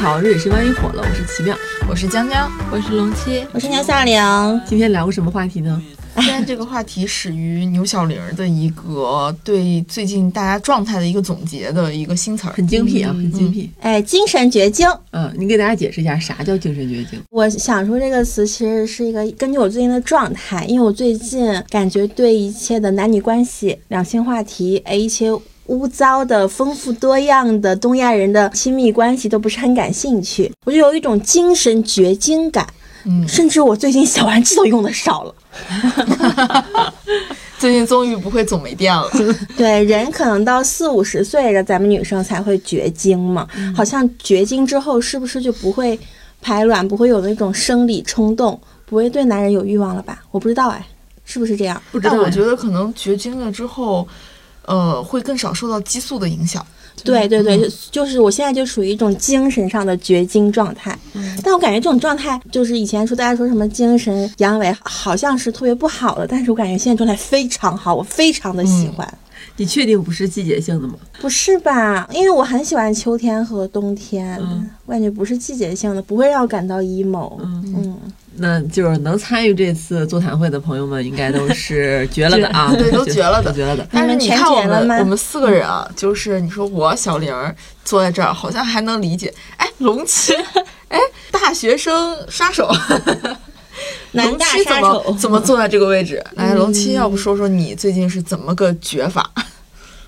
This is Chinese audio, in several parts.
好，日语是万一火了，我是奇妙，我是江江，我是龙七，我是牛小玲。今天聊个什么话题呢？今天这个话题始于牛小玲的一个对最近大家状态的一个总结的一个新词儿，很精辟啊，很精辟。哎，精神绝经。嗯，你给大家解释一下啥叫精神绝经？我想说这个词其实是一个根据我最近的状态，因为我最近感觉对一切的男女关系、两性话题，哎，一些污糟的、丰富多样的东亚人的亲密关系都不是很感兴趣，我就有一种精神绝经感。嗯，甚至我最近小玩具都用的少了。最近终于不会总没电了。对，人可能到四五十岁的咱们女生才会绝经嘛，好像绝经之后是不是就不会排卵，不会有那种生理冲动，不会对男人有欲望了吧？我不知道哎，是不是这样？不知道，我觉得可能绝经了之后，呃，会更少受到激素的影响。对对对，就是我现在就属于一种精神上的绝经状态，但我感觉这种状态就是以前说大家说什么精神阳痿，好像是特别不好的，但是我感觉现在状态非常好，我非常的喜欢。你确定不是季节性的吗？不是吧？因为我很喜欢秋天和冬天，我感觉不是季节性的，不会让我感到 emo。嗯。那就是能参与这次座谈会的朋友们，应该都是 绝了的啊！对，都 绝了的，绝了的。但是你看我们，我们四个人啊，就是你说我小玲坐在这儿，好像还能理解。哎，龙七，哎，大学生杀手，龙七怎么怎么坐在这个位置？来，龙七，要不说说你最近是怎么个绝法？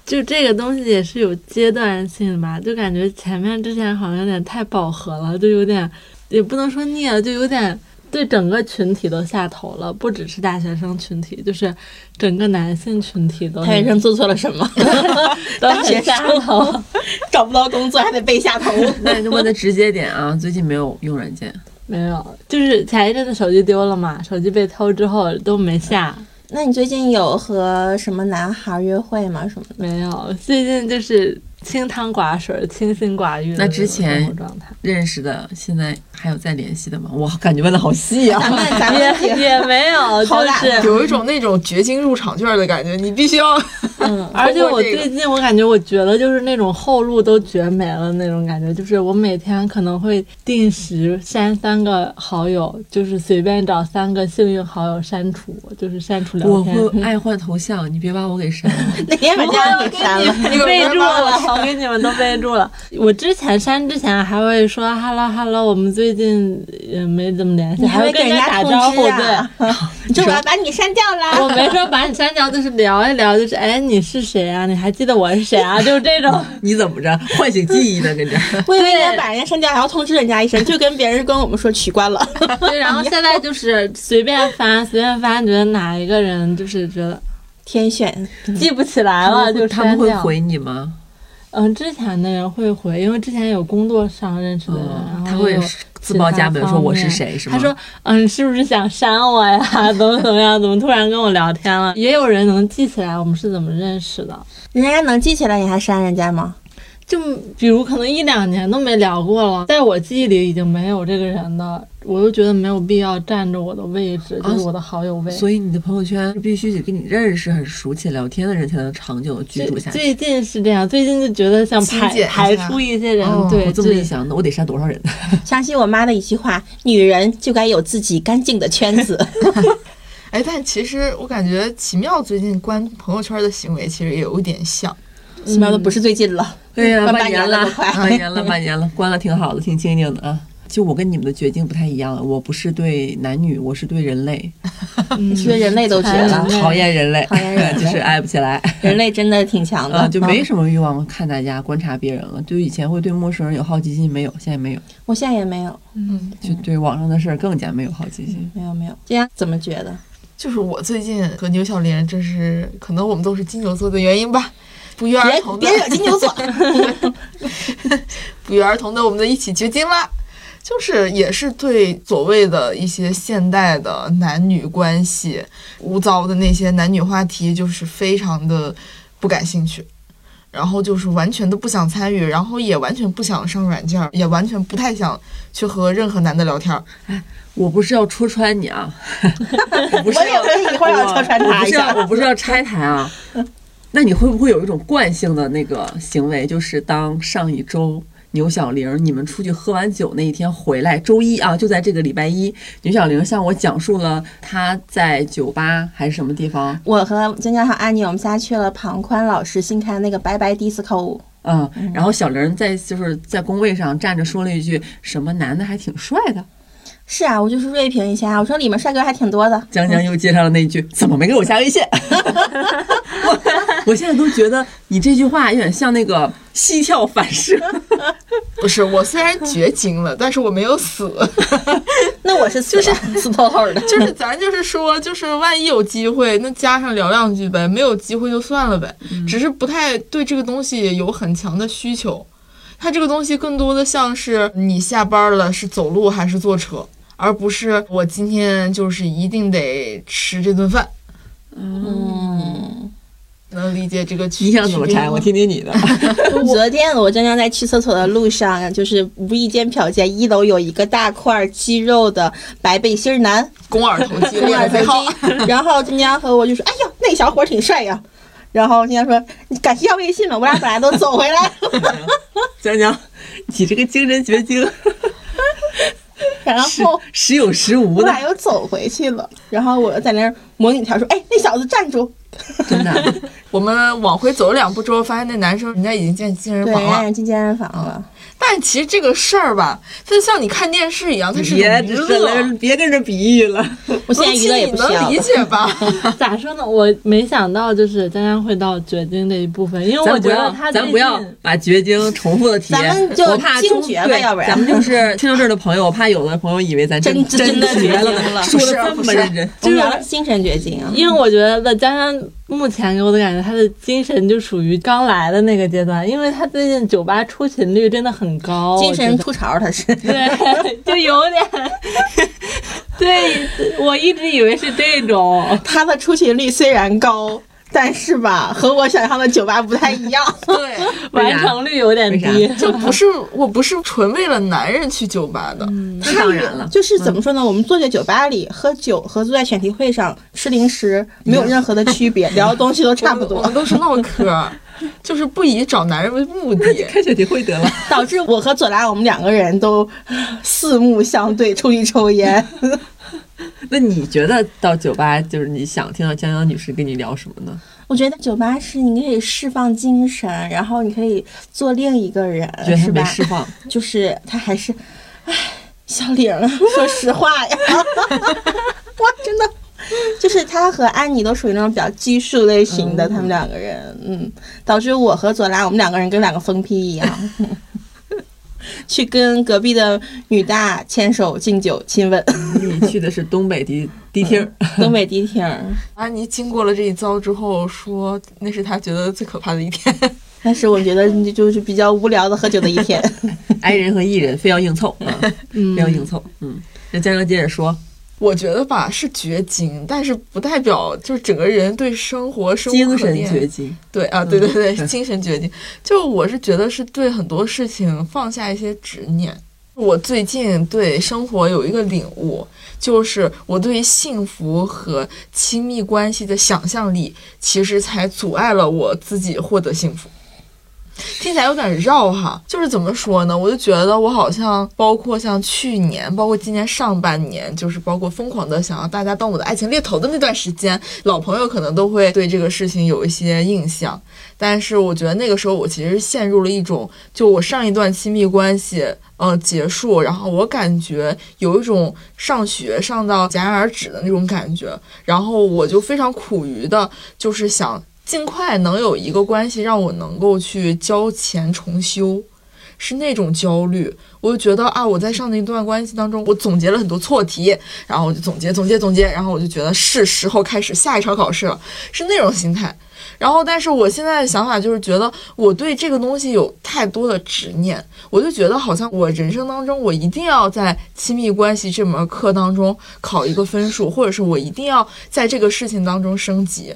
就这个东西也是有阶段性的吧？就感觉前面之前好像有点太饱和了，就有点也不能说腻了，就有点。对整个群体都下头了，不只是大学生群体，就是整个男性群体都。大学生做错了什么？大学下头，找不到工作还得被下头。那你问的直接点啊，最近没有用软件？没有，就是前一阵子手机丢了嘛，手机被偷之后都没下。那你最近有和什么男孩约会吗？什么的？没有，最近就是。清汤寡水、清心寡欲。那之前认识的，现在还有在联系的吗？我感觉问的好细啊。咱们 咱们也也没有，就是有一种那种掘金入场券的感觉。你必须要，嗯。而且我最近我感觉，我觉得就是那种后路都绝没了那种感觉。就是我每天可能会定时删三个好友，就是随便找三个幸运好友删除，就是删除聊天。我会爱换头像，你别把我给删了。哪天把你给删了？你备注了。我给你们都备注了。我之前删之前还会说 “hello hello”，我们最近也没怎么联系，还会跟人家打招呼。对，你说我要把你删掉了。我没说把你删掉，就是聊一聊，就是哎，你是谁啊？你还记得我是谁啊？就是这种。你怎么着？唤醒记忆呢？跟这。我以为你要把人家删掉，然后通知人家一声，就跟别人跟我们说取关了。对，然后现在就是随便翻，随便翻，觉得哪一个人就是觉得天选，记不起来了，就他们会回你吗？嗯，之前的人会回，因为之前有工作上认识的人，他会自报家门说我是谁，是吗？他说，嗯，是不是想删我呀？怎么怎么样？怎么突然跟我聊天了？也有人能记起来我们是怎么认识的，人家能记起来，你还删人家吗？就比如可能一两年都没聊过了，在我记忆里已经没有这个人的，我都觉得没有必要占着我的位置，就是我的好友位。所以你的朋友圈必须得跟你认识、很熟且聊天的人才能长久居住下去。最近是这样，最近就觉得想排排出一些人。对，我这么一想，那我得删多少人？相信我妈的一句话：女人就该有自己干净的圈子。哎，但其实我感觉奇妙最近关朋友圈的行为其实也有点像。奇妙的不是最近了。对呀，半年了，半年了，半年了，关了挺好的，挺清静的啊。就我跟你们的绝境不太一样，我不是对男女，我是对人类。你对人类都绝了，讨厌人类，讨厌人 就是爱不起来。人类真的挺强的，就没什么欲望看大家，观察别人了。就以前会对陌生人有好奇心，没有，现在没有。我现在也没有，嗯，就对网上的事儿更加没有好奇心。没有没有，今天怎么觉得？就是我最近和牛小莲，这是可能我们都是金牛座的原因吧。不约而同，别惹金牛座。不约而同的，我们的一起绝经了，就是也是对所谓的一些现代的男女关系、污糟的那些男女话题，就是非常的不感兴趣，然后就是完全的不想参与，然后也完全不想上软件，也完全不太想去和任何男的聊天。哎，我不是要戳穿你啊，我不是要一会儿要戳穿他一下，我不是要拆台啊。那你会不会有一种惯性的那个行为，就是当上一周牛小玲，你们出去喝完酒那一天回来，周一啊，就在这个礼拜一，牛小玲向我讲述了她在酒吧还是什么地方，我和江江和安妮，我们仨去了庞宽老师新开的那个拜拜 disco。嗯，然后小玲在就是在工位上站着说了一句什么男的还挺帅的，是啊，我就是锐评一下，我说里面帅哥还挺多的。江江又接上了那句怎么没给我加微信？我 我现在都觉得你这句话有点像那个膝跳反射。不是，我虽然绝经了，但是我没有死。那我是就是死透透的，就是咱就是说，就是万一有机会，那加上聊两句呗；没有机会就算了呗。只是不太对这个东西有很强的需求。它这个东西更多的像是你下班了是走路还是坐车，而不是我今天就是一定得吃这顿饭。嗯。能理解这个区你想怎么拆？我听听你的。昨天我刚刚在去厕所的路上，就是无意间瞟见一楼有一个大块肌肉的白背心男，肱二头肌，肱二头肌。然后金江和我就说：“哎呦，那小伙挺帅呀。”然后金江说：“你敢要微信吗？我俩本来都走回来。”江江，你这个精神绝经。然后时有时无的，我俩又走回去了。然后我在那儿模拟条说：“哎，那小子站住！” 真的，我们往回走了两步之后，发现那男生人家已经进健身房了，进健身房了。但其实这个事儿吧，它就像你看电视一样，它是别别跟着比喻了。我现在娱乐也不需要，能理解吧？咋说呢？我没想到就是将将会到绝经这一部分，因为我觉得他咱不要把绝经重复的提，咱们就精绝吧，要不然咱们就是听到这儿的朋友，我怕有的朋友以为咱真真的绝了，说的这么认真，就是精神绝经。因为我觉得将将。目前给我的感觉，他的精神就属于刚来的那个阶段，因为他最近酒吧出勤率真的很高，精神出潮，他是。对，就有点，对我一直以为是这种，他的出勤率虽然高。但是吧，和我想象的酒吧不太一样。对，完成率有点低。就不是，我不是纯为了男人去酒吧的。那当然了，就是怎么说呢？我们坐在酒吧里喝酒和坐在选题会上吃零食没有任何的区别，聊的东西都差不多。我们都是唠嗑，就是不以找男人为目的。开选题会得了，导致我和左拉我们两个人都四目相对，出去抽烟。那你觉得到酒吧就是你想听到江江女士跟你聊什么呢？我觉得酒吧是你可以释放精神，然后你可以做另一个人，是吧？释放，就是他还是，唉，小玲，说实话呀，哇，真的，就是他和安妮都属于那种比较拘束类型的，他们两个人，嗯，导致我和左拉我们两个人跟两个疯批一样。去跟隔壁的女大牵手敬酒亲吻。你去的是东北迪迪厅，东北迪厅。安妮经过了这一遭之后，说那是她觉得最可怕的一天。但是我觉得就是比较无聊的喝酒的一天。爱人和艺人非要硬凑啊，非要硬凑。嗯，那江江接着说。我觉得吧是绝经，但是不代表就是整个人对生活生 精神绝经。对啊，对对对，精神绝经。就我是觉得是对很多事情放下一些执念。我最近对生活有一个领悟，就是我对幸福和亲密关系的想象力，其实才阻碍了我自己获得幸福。听起来有点绕哈，就是怎么说呢？我就觉得我好像，包括像去年，包括今年上半年，就是包括疯狂的想要大家当我的爱情猎头的那段时间，老朋友可能都会对这个事情有一些印象。但是我觉得那个时候我其实陷入了一种，就我上一段亲密关系，嗯，结束，然后我感觉有一种上学上到戛然而止的那种感觉，然后我就非常苦于的，就是想。尽快能有一个关系让我能够去交钱重修，是那种焦虑。我就觉得啊，我在上那一段关系当中，我总结了很多错题，然后我就总结总结总结，然后我就觉得是时候开始下一场考试了，是那种心态。然后，但是我现在的想法就是觉得我对这个东西有太多的执念，我就觉得好像我人生当中我一定要在亲密关系这门课当中考一个分数，或者是我一定要在这个事情当中升级。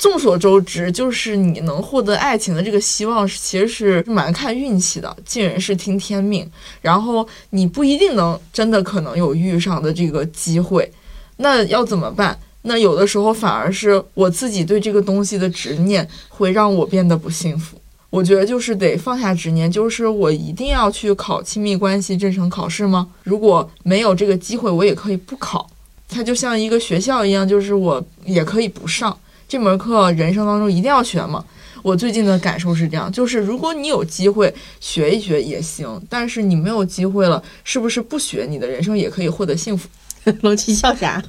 众所周知，就是你能获得爱情的这个希望，其实是蛮看运气的，尽人事听天命。然后你不一定能真的可能有遇上的这个机会，那要怎么办？那有的时候反而是我自己对这个东西的执念，会让我变得不幸福。我觉得就是得放下执念，就是我一定要去考亲密关系这层考试吗？如果没有这个机会，我也可以不考。它就像一个学校一样，就是我也可以不上这门课，人生当中一定要学吗？我最近的感受是这样，就是如果你有机会学一学也行，但是你没有机会了，是不是不学，你的人生也可以获得幸福？龙七笑啥？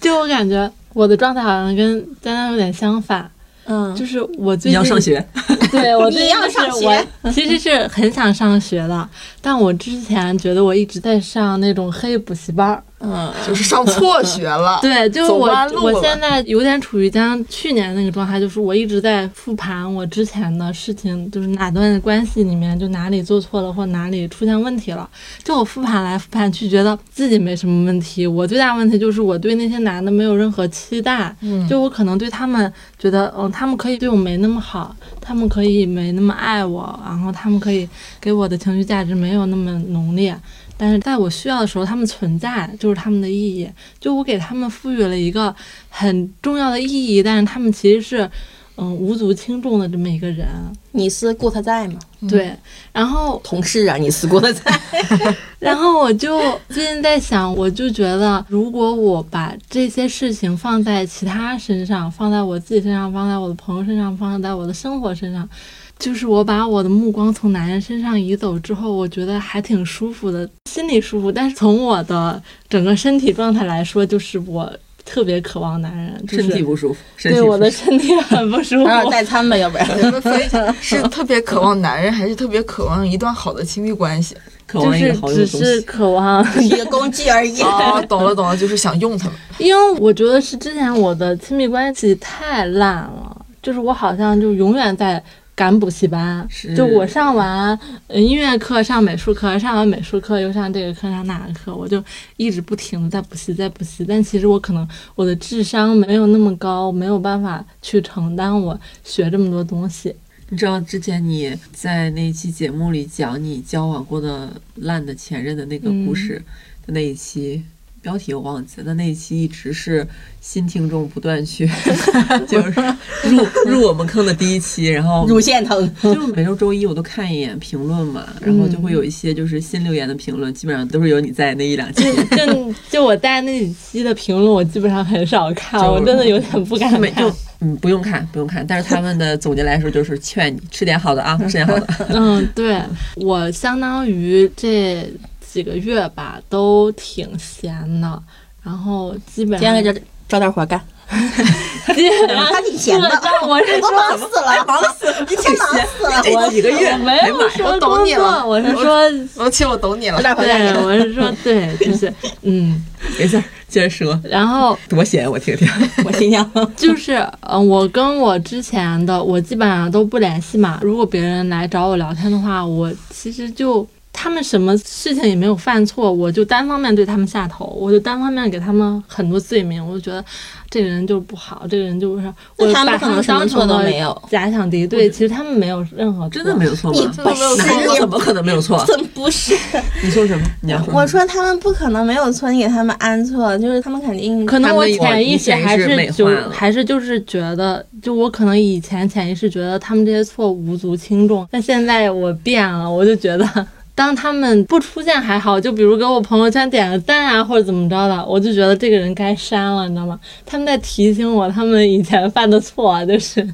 就我感觉我的状态好像跟丹丹有点相反，嗯，就是我最近 你要上学，对我最近你要上是学我其实是很想上学的，但我之前觉得我一直在上那种黑补习班儿。嗯，就是上错学了。对，就是我我现在有点处于将去年那个状态，就是我一直在复盘我之前的事情，就是哪段关系里面就哪里做错了或哪里出现问题了。就我复盘来复盘去，觉得自己没什么问题。我最大问题就是我对那些男的没有任何期待，嗯就我可能对他们觉得，嗯，他们可以对我没那么好，他们可以没那么爱我，然后他们可以给我的情绪价值没有那么浓烈。但是在我需要的时候，他们存在就是他们的意义。就我给他们赋予了一个很重要的意义，但是他们其实是，嗯，无足轻重的这么一个人。你是顾特在吗？对，然后同事啊，你是顾特在。然后我就最近在想，我就觉得，如果我把这些事情放在其他身上，放在我自己身上，放在我的朋友身上，放在我的生活身上，就是我把我的目光从男人身上移走之后，我觉得还挺舒服的，心里舒服。但是从我的整个身体状态来说，就是我特别渴望男人，就身体是不舒服，身体对我的身体很不舒服。偶尔代餐吧，要不然。是特别渴望男人，还是特别渴望一段好的亲密关系？就是渴望一个好用只的东是。渴望一个工具而已。哦，懂了懂了，就是想用他们。因为我觉得是之前我的亲密关系太烂了，就是我好像就永远在赶补习班，就我上完呃音乐课上美术课，上完美术课又上这个课上那个课，我就一直不停的在补习在补习，但其实我可能我的智商没有那么高，没有办法去承担我学这么多东西。你知道之前你在那期节目里讲你交往过的烂的前任的那个故事的那一期。标题我忘记了，但那一期一直是新听众不断去，就是 入入我们坑的第一期，然后乳腺疼。就每周周一我都看一眼评论嘛，然后就会有一些就是新留言的评论，基本上都是有你在那一两期。就就我带那几期的评论，我基本上很少看，我真的有点不敢看就。嗯不用看不用看，但是他们的总结来说就是劝你吃点好的啊，吃点好的。嗯，对我相当于这几个月吧，都挺闲的，然后基本上今天给这找点活干，基本上他挺闲的。我是我忙死了，忙死了，一天忙死了。这几个月我没有说我懂，你了我是说，王七，我懂你了。对，我是说，对，就是 嗯，没事，接着说，然后 多闲我听听。我心想，就是，嗯，我跟我之前的我基本上都不联系嘛。如果别人来找我聊天的话，我其实就他们什么事情也没有犯错，我就单方面对他们下头，我就单方面给他们很多罪名，我就觉得这个人就是不好，这个人就是我那他们把他们可能什么错当成了都没有假想敌。对，其实他们没有任何错真的没有错吗？你真的没怎么可能没有错？怎么不是？你说什么？你要说我说他们不可能没有错，你给他们安错，就是他们肯定可能我潜意识还是就还是就是觉得，就我可能以前潜意识觉得他们这些错无足轻重，但现在我变了，我就觉得。当他们不出现还好，就比如给我朋友圈点个赞啊，或者怎么着的，我就觉得这个人该删了，你知道吗？他们在提醒我他们以前犯的错，就是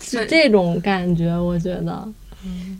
是这种感觉，我觉得。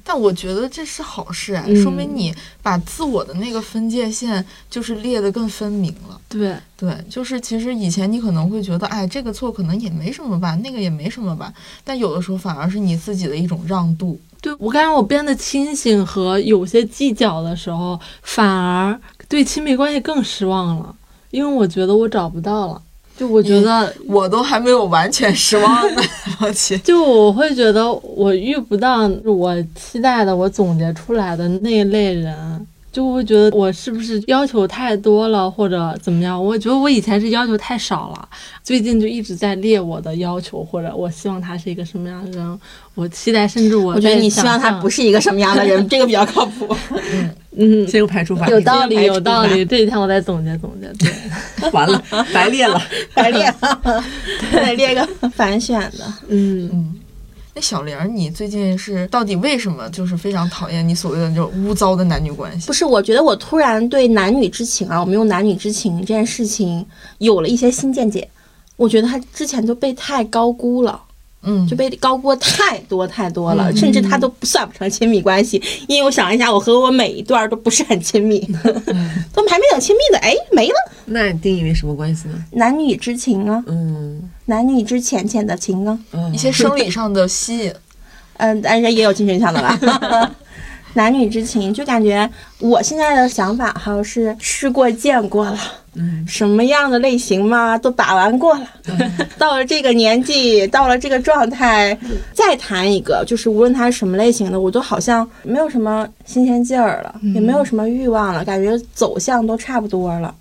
但我觉得这是好事啊，嗯说明你把自我的那个分界线就是列得更分明了。对，对，就是其实以前你可能会觉得，哎，这个错可能也没什么吧，那个也没什么吧，但有的时候反而是你自己的一种让渡。对我感觉我变得清醒和有些计较的时候，反而对亲密关系更失望了，因为我觉得我找不到了。就我觉得，我都还没有完全失望呢。就我会觉得我遇不到我期待的、我总结出来的那一类人，就会觉得我是不是要求太多了，或者怎么样？我觉得我以前是要求太少了，最近就一直在列我的要求，或者我希望他是一个什么样的人，我期待，甚至我我觉得你希望他不是，一个什么样的人，这个比较靠谱。嗯，先用排除法，有道理，有道理。这几天我在总结总结，对，完了，白列了。白列了，得列个反选的。嗯，嗯，小玲，你最近是到底为什么就是非常讨厌你所谓的这种污糟的男女关系不？是，我觉得我突然对男女之情啊，我们用男女之情这件事情有了一些新见解。我觉得他之前都被太高估了。嗯，就被高估太多太多了，嗯甚至他都不算不成亲密关系。因为我想一下，我和我每一段都不是很亲密，都还没等亲密的，哎，没了。那你定义为什么关系呢？男女之情啊，嗯男女之浅浅的情啊，嗯，一些生理上的吸引。嗯，当然也有精神上的吧。男女之情，就感觉我现在的想法哈是吃过见过了，嗯什么样的类型嘛都把玩过了。到了这个年纪，到了这个状态，再谈一个，就是无论他是什么类型的，我都好像没有什么新鲜劲儿了，也没有什么欲望了，感觉走向都差不多了。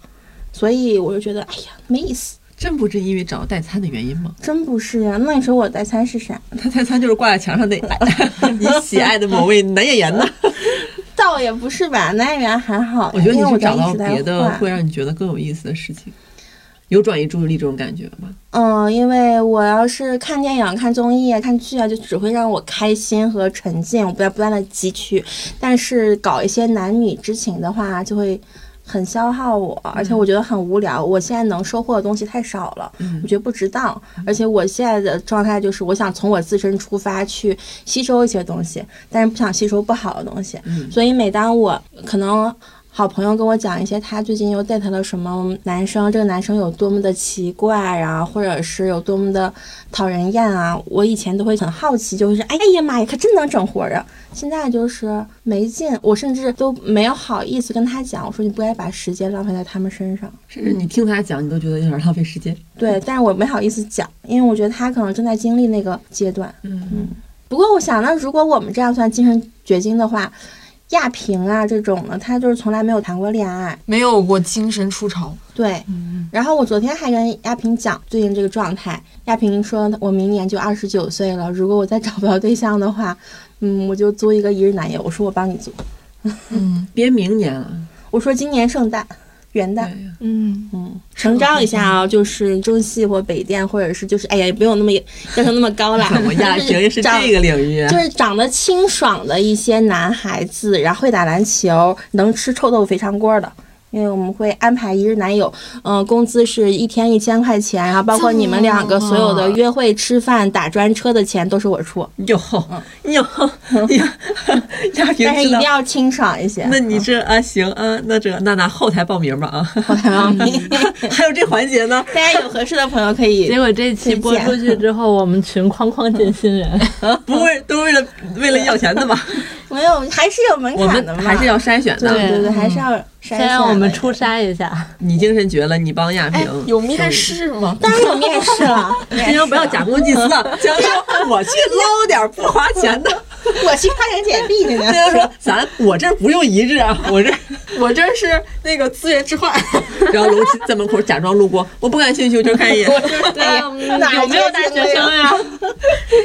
所以我就觉得，哎呀，没意思，真不是因为找代餐的原因吗？真不是啊。那你说我代餐是啥？他代餐就是挂在墙上那 你喜爱的某位男演员呢？倒也不是吧，男演员还好，我觉得你是找到别的会让你觉得更有意思的事情，有转移注意力这种感觉吗？嗯，因为我要是看电影、看综艺、看剧啊，就只会让我开心和沉浸，我不要不断的汲取。但是搞一些男女之情的话，就会很消耗我，而且我觉得很无聊。我现在能收获的东西太少了，嗯我觉得不值当。而且我现在的状态就是，我想从我自身出发去吸收一些东西，但是不想吸收不好的东西。嗯所以每当我可能好朋友跟我讲一些他最近又 date 了什么男生，这个男生有多么的奇怪啊，或者是有多么的讨人厌啊，我以前都会很好奇，就是哎呀妈呀，可真能整活儿啊！现在就是没劲，我甚至都没有好意思跟他讲，我说你不该把时间浪费在他们身上。甚至你听他讲，你都觉得有点浪费时间。对，但是我没好意思讲，因为我觉得他可能正在经历那个阶段。嗯不过我想，那如果我们这样算精神绝经的话，亚萍啊这种的，他就是从来没有谈过恋爱。没有过精神出潮。对，然后我昨天还跟亚萍讲最近这个状态，亚萍说我明年就二十九岁了，如果我再找不到对象的话，嗯，我就租一个一日男友。我说我帮你租，嗯，别明年了，我说今年圣诞、元旦，嗯，嗯，成招一下啊，就是中戏或北电，或者是就是哎呀，也不用那么要求那么高啦。我亚萍也是这个领域，就是长得清爽的一些男孩子，然后会打篮球，能吃臭豆腐肥肠锅的。因为我们会安排一日男友，嗯、工资是一天一千块钱，然后包括你们两个所有的约会、吃饭、打专车的钱都是我出，哟哟呀，亚萍 知道。但是一定。要清爽一些。那你这啊行啊，那这那那后台报名吧啊，后台报名，还有这环节呢，大家有合适的朋友可以 结果这期播出去之后，我们群哐哐进新人，不为都为了为了要钱的嘛，没有，还是有门槛的嘛，还是要筛选的。对对对，还是要筛先选让我们初筛一下。你精神绝了，你帮亚哎萍，有面试吗？当然有面试了，今天不要假公济私了。江说我去捞点不花钱的，我去发点简历去呢。他说咱我这不用一日啊，我这。我这是那个资源置换。然后楼七在门口假装路过，我不感兴趣，我就看一眼。对有没有大学生呀？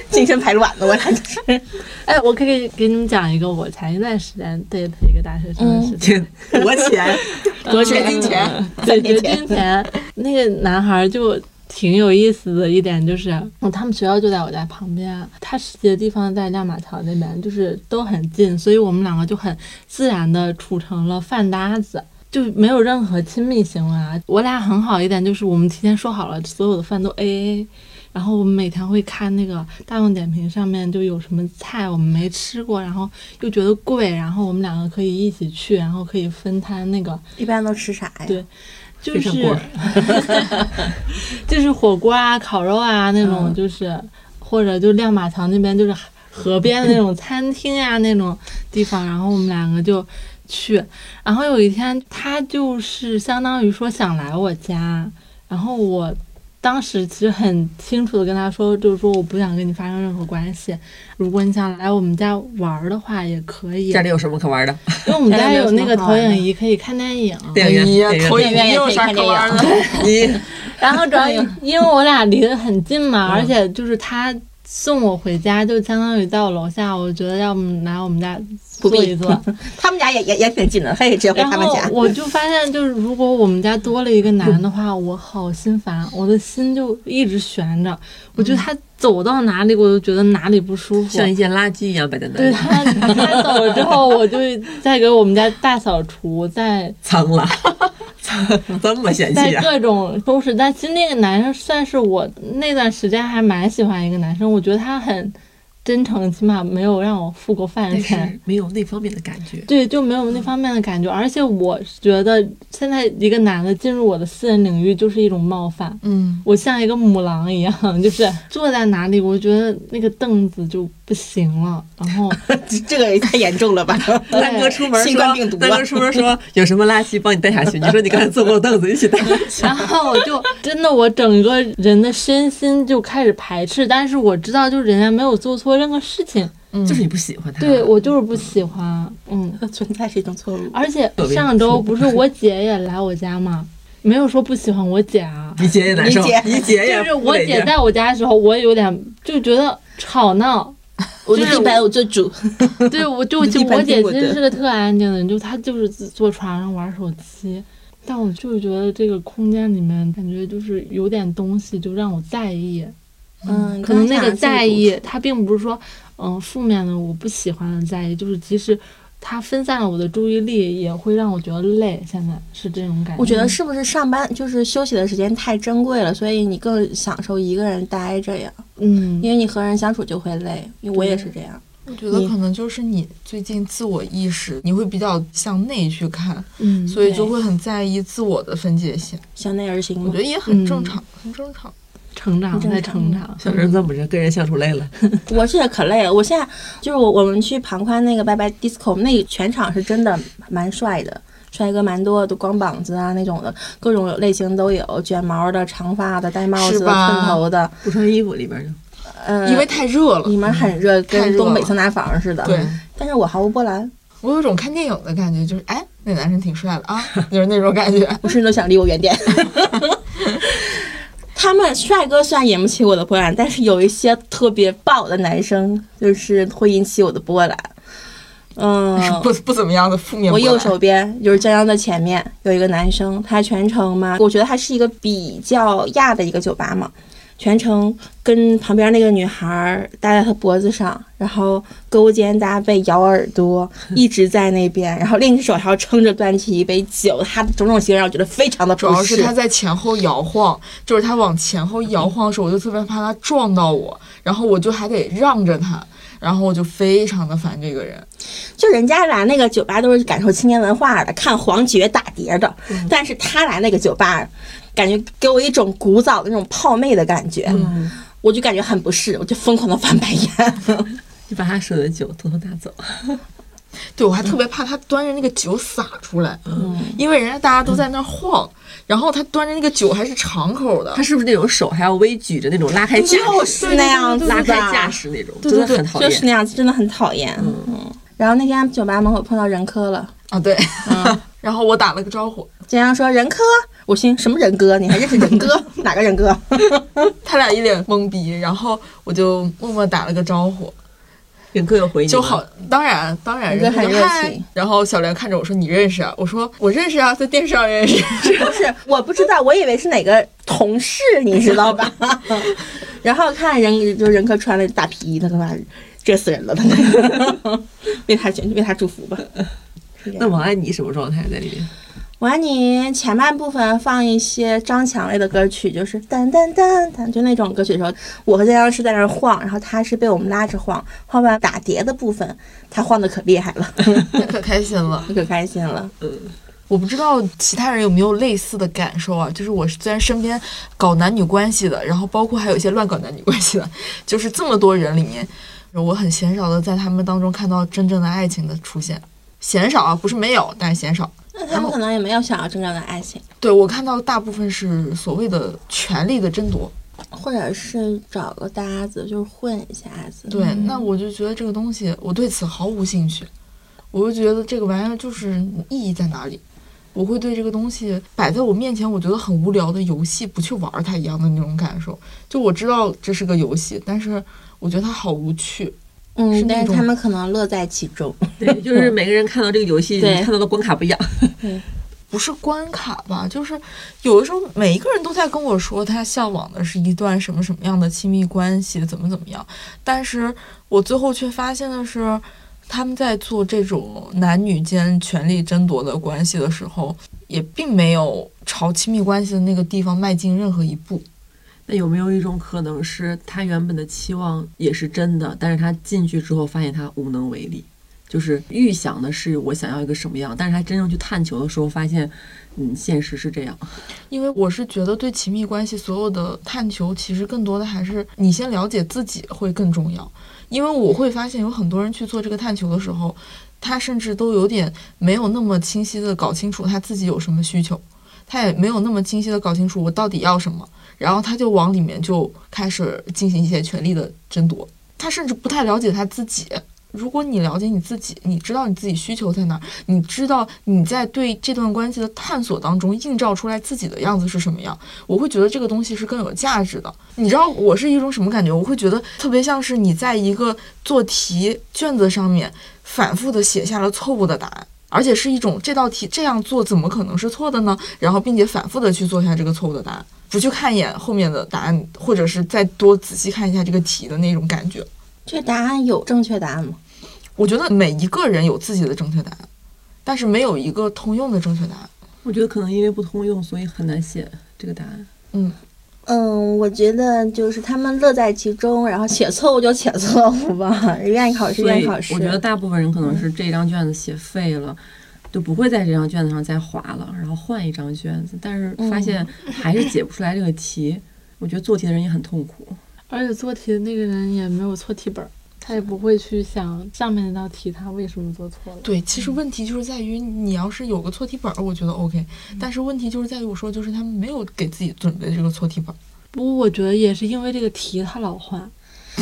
精神排卵的，我俩就是。哎，我可以给你们讲一个我前一段时间 date 一个大学生的事情。这多钱？多钱金钱，对，年绝金钱。那个男孩就挺有意思的一点就是，嗯，他们学校就在我家旁边，他实习的地方在亮马桥那边，就是都很近，所以我们两个就很自然的处成了饭搭子。就没有任何亲密行为啊，我俩很好一点，就是我们提前说好了，所有的饭都 A A，然后我们每天会看那个大众点评上面就有什么菜我们没吃过，然后又觉得贵，然后我们两个可以一起去，然后可以分摊那个一般都吃啥呀？对就是过 就是火锅啊、烤肉啊那种，嗯就是、或者就亮马桥那边就是河边的那种 餐厅啊那种地方，然后我们两个就去。然后有一天他就是相当于说想来我家，然后我。当时其实很清楚的跟他说，就是说我不想跟你发生任何关系。如果你想来我们家玩的话，也可以，家里有什么可玩的？因为我们家有那个投影仪，可以看电影。哎电影院，投影仪有啥可玩的？你 然后主要因为我俩离得很近嘛，嗯而且就是他送我回家，就相当于在我楼下。我觉得要么来我们家坐一坐。他们家也也也挺近的，他也直接回他们家。我就发现，就是如果我们家多了一个男的话，我好心烦，我的心就一直悬着。我觉得他走到哪里，我就觉得哪里不舒服。像一件垃圾一样摆在那对里，他，他走了之后，我就再给我们家大扫除，再 脏了，这么嫌弃啊？各种都是。但其实那个男生算是我那段时间还蛮喜欢一个男生，我觉得他很真诚，起码没有让我付过饭钱。没有那方面的感觉。对，就没有那方面的感觉，而且我觉得现在一个男的进入我的私人领域就是一种冒犯，嗯，我像一个母狼一样，就是坐在哪里，我觉得那个凳子就不行了，然后 这个也太严重了吧？丹哥出门新说冠病毒，丹哥出门说有什么垃圾帮你带下去。你说你刚才坐过凳子，一起带下去。然后我就真的我整个人的身心就开始排斥，但是我知道就是人家没有做错任何事情，就是你不喜欢他。对我就是不喜欢，嗯，存在是一种错误。而且上周不是我姐也来我家嘛，没有说不喜欢我姐啊，你姐也难受，你姐你姐也就是我姐在我家的时候，我也有点就觉得吵闹。我的地盘我做主，对，我就就我姐其实是个特安静的人，就她就是坐床上玩手机，但我就是觉得这个空间里面感觉就是有点东西，就让我在意。嗯，可能那个在意，它并不是说嗯负面的我不喜欢的在意，就是即使它分散了我的注意力，也会让我觉得累。现在是这种感觉。我觉得是不是上班就是休息的时间太珍贵了，所以你更享受一个人待着呀？嗯，因为你和人相处就会累，因为我也是这样。我觉得可能就是你最近自我意识，你会比较向内去看，嗯，所以就会很在意自我的分界线。向内而行我觉得。也很正常，很正常。成长在正常成长。小人这么着，跟人相处累了，我是可累了，我现在就是我我们去庞宽那个拜拜 disco，那全场是真的蛮帅的。帅哥蛮多，都光膀子啊那种的，各种类型都有，卷毛的、长发的、戴帽子的、寸头的，不穿衣服里边就呃，因为太热了里，面很热，跟东北桑拿房似的。对，但是我毫无波澜，我有种看电影的感觉，就是哎，那男生挺帅的啊，就是那种感觉。我甚至都想离我远点。他们帅哥虽然引不起我的波澜，但是有一些特别爆的男生，就是会引起我的波澜。嗯，不不怎么样的负面。我右手边就是江江的前面有一个男生，他全程嘛，我觉得他是一个比较亚的一个酒吧嘛，全程跟旁边那个女孩搭在她脖子上，然后勾肩搭背咬耳朵，一直在那边，然后另一只手还要撑着端起一杯酒，他的种种行为让我觉得非常的不适主要是他。在前后摇晃，就是他往前后摇晃的时候，我就特别怕他撞到我，然后我就还得让着他，然后我就非常的烦这个人。就人家来那个酒吧都是感受青年文化的，看黄觉打碟的，嗯但是他来那个酒吧，感觉给我一种古早的那种泡妹的感觉，嗯。我就感觉很不适，我就疯狂的翻白眼。你把他手的酒偷偷拿走。对，我还特别怕他端着那个酒洒出来，因为人家大家都在那儿晃，然后他端着那个酒还是长口的。他，是不是那种手还要微举着那种拉开架势，就是那样子拉开架势那种，真的很讨厌。就是那样子，真的很讨厌。嗯，然后那天酒吧门口碰到任科了，啊，对，然后我打了个招呼，简阳说任科，我心什么任哥？你还认识任哥？哪个任哥？他俩一脸懵逼，然后我就默默打了个招呼，任科有回你就好，当然当然，任哥很热情然后小莲看着我说：“你认识啊？”我说：“我认识啊，在电视上认识。不是，我不知道，我以为是哪个同事，你知道吧？然后看任就任科穿了大皮衣，他他妈热死人了，他为他为他祝福吧。那王安妮什么状态在里面？我安妮前半部分放一些张强类的歌曲，就是噔噔噔噔，就那种歌曲的时候，我和江阳是在那儿晃，然后他是被我们拉着晃。后半打碟的部分，他晃的可厉害了，”可开心了。可开心了。嗯我不知道其他人有没有类似的感受啊？就是我虽然身边搞男女关系的，然后包括还有一些乱搞男女关系的，就是这么多人里面，我很鲜少的在他们当中看到真正的爱情的出现。鲜少啊，不是没有，但是嫌少。那他们可能也没有想要真正的爱情，对我看到大部分是所谓的权力的争夺。或者是找个搭子，就是混一下子。对，那我就觉得这个东西，我对此毫无兴趣。我就觉得这个玩意儿就是意义在哪里？我会对这个东西摆在我面前，我觉得很无聊的游戏不去玩它一样的那种感受。就我知道这是个游戏，但是我觉得它好无趣。是嗯，但是他们可能乐在其中。对，就是每个人看到这个游戏，看到的关卡不一样。不是关卡吧，就是有的时候每一个人都在跟我说他向往的是一段什么什么样的亲密关系，怎么怎么样，但是我最后却发现的是，他们在做这种男女间权力争夺的关系的时候，也并没有朝亲密关系的那个地方迈进任何一步。那有没有一种可能是他原本的期望也是真的，但是他进去之后发现他无能为力？就是预想的是我想要一个什么样，但是他真正去探求的时候，发现，嗯，现实是这样。因为我是觉得对亲密关系所有的探求，其实更多的还是你先了解自己会更重要。因为我会发现有很多人去做这个探求的时候，他甚至都有点没有那么清晰的搞清楚他自己有什么需求，他也没有那么清晰的搞清楚我到底要什么，然后他就往里面就开始进行一些权力的争夺。他甚至不太了解他自己。如果你了解你自己，你知道你自己需求在哪，你知道你在对这段关系的探索当中映照出来自己的样子是什么样，我会觉得这个东西是更有价值的。你知道我是一种什么感觉？我会觉得特别像是你在一个做题卷子上面反复的写下了错误的答案，而且是一种这道题这样做怎么可能是错的呢？然后并且反复的去做一下这个错误的答案，不去看一眼后面的答案，或者是再多仔细看一下这个题的那种感觉。这答案有正确答案吗？我觉得每一个人有自己的正确答案，但是没有一个通用的正确答案。我觉得可能因为不通用，所以很难写这个答案。嗯，嗯，我觉得就是他们乐在其中，然后写错误就写错误吧，愿意考试愿意考试。我觉得大部分人可能是这张卷子写废了，就不会在这张卷子上再划了，然后换一张卷子，但是发现还是解不出来这个题。我觉得做题的人也很痛苦。而且做题的那个人也没有错题本儿，他也不会去想上面那道题他为什么做错了。对，其实问题就是在于你要是有个错题本儿，我觉得 OK，但是问题就是在于我说就是他们没有给自己准备这个错题本儿。不过我觉得也是因为这个题他老换，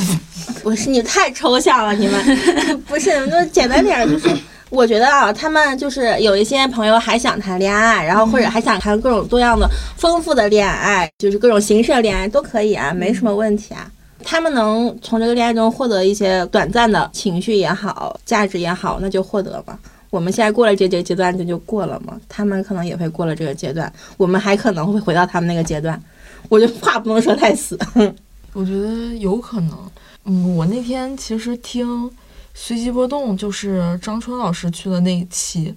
不是你太抽象了，你们 不是你们就简单点儿，就是我觉得啊，他们就是有一些朋友还想谈恋爱，然后或者还想谈各种多样的丰富的恋爱，就是各种形式的恋爱都可以啊，没什么问题啊。他们能从这个恋爱中获得一些短暂的情绪也好，价值也好，那就获得吧。我们现在过了这这阶段，这就过了嘛。他们可能也会过了这个阶段，我们还可能会回到他们那个阶段。我觉得话不能说太死。我觉得有可能。嗯，我那天其实听随机波动，就是张春老师去的那一期，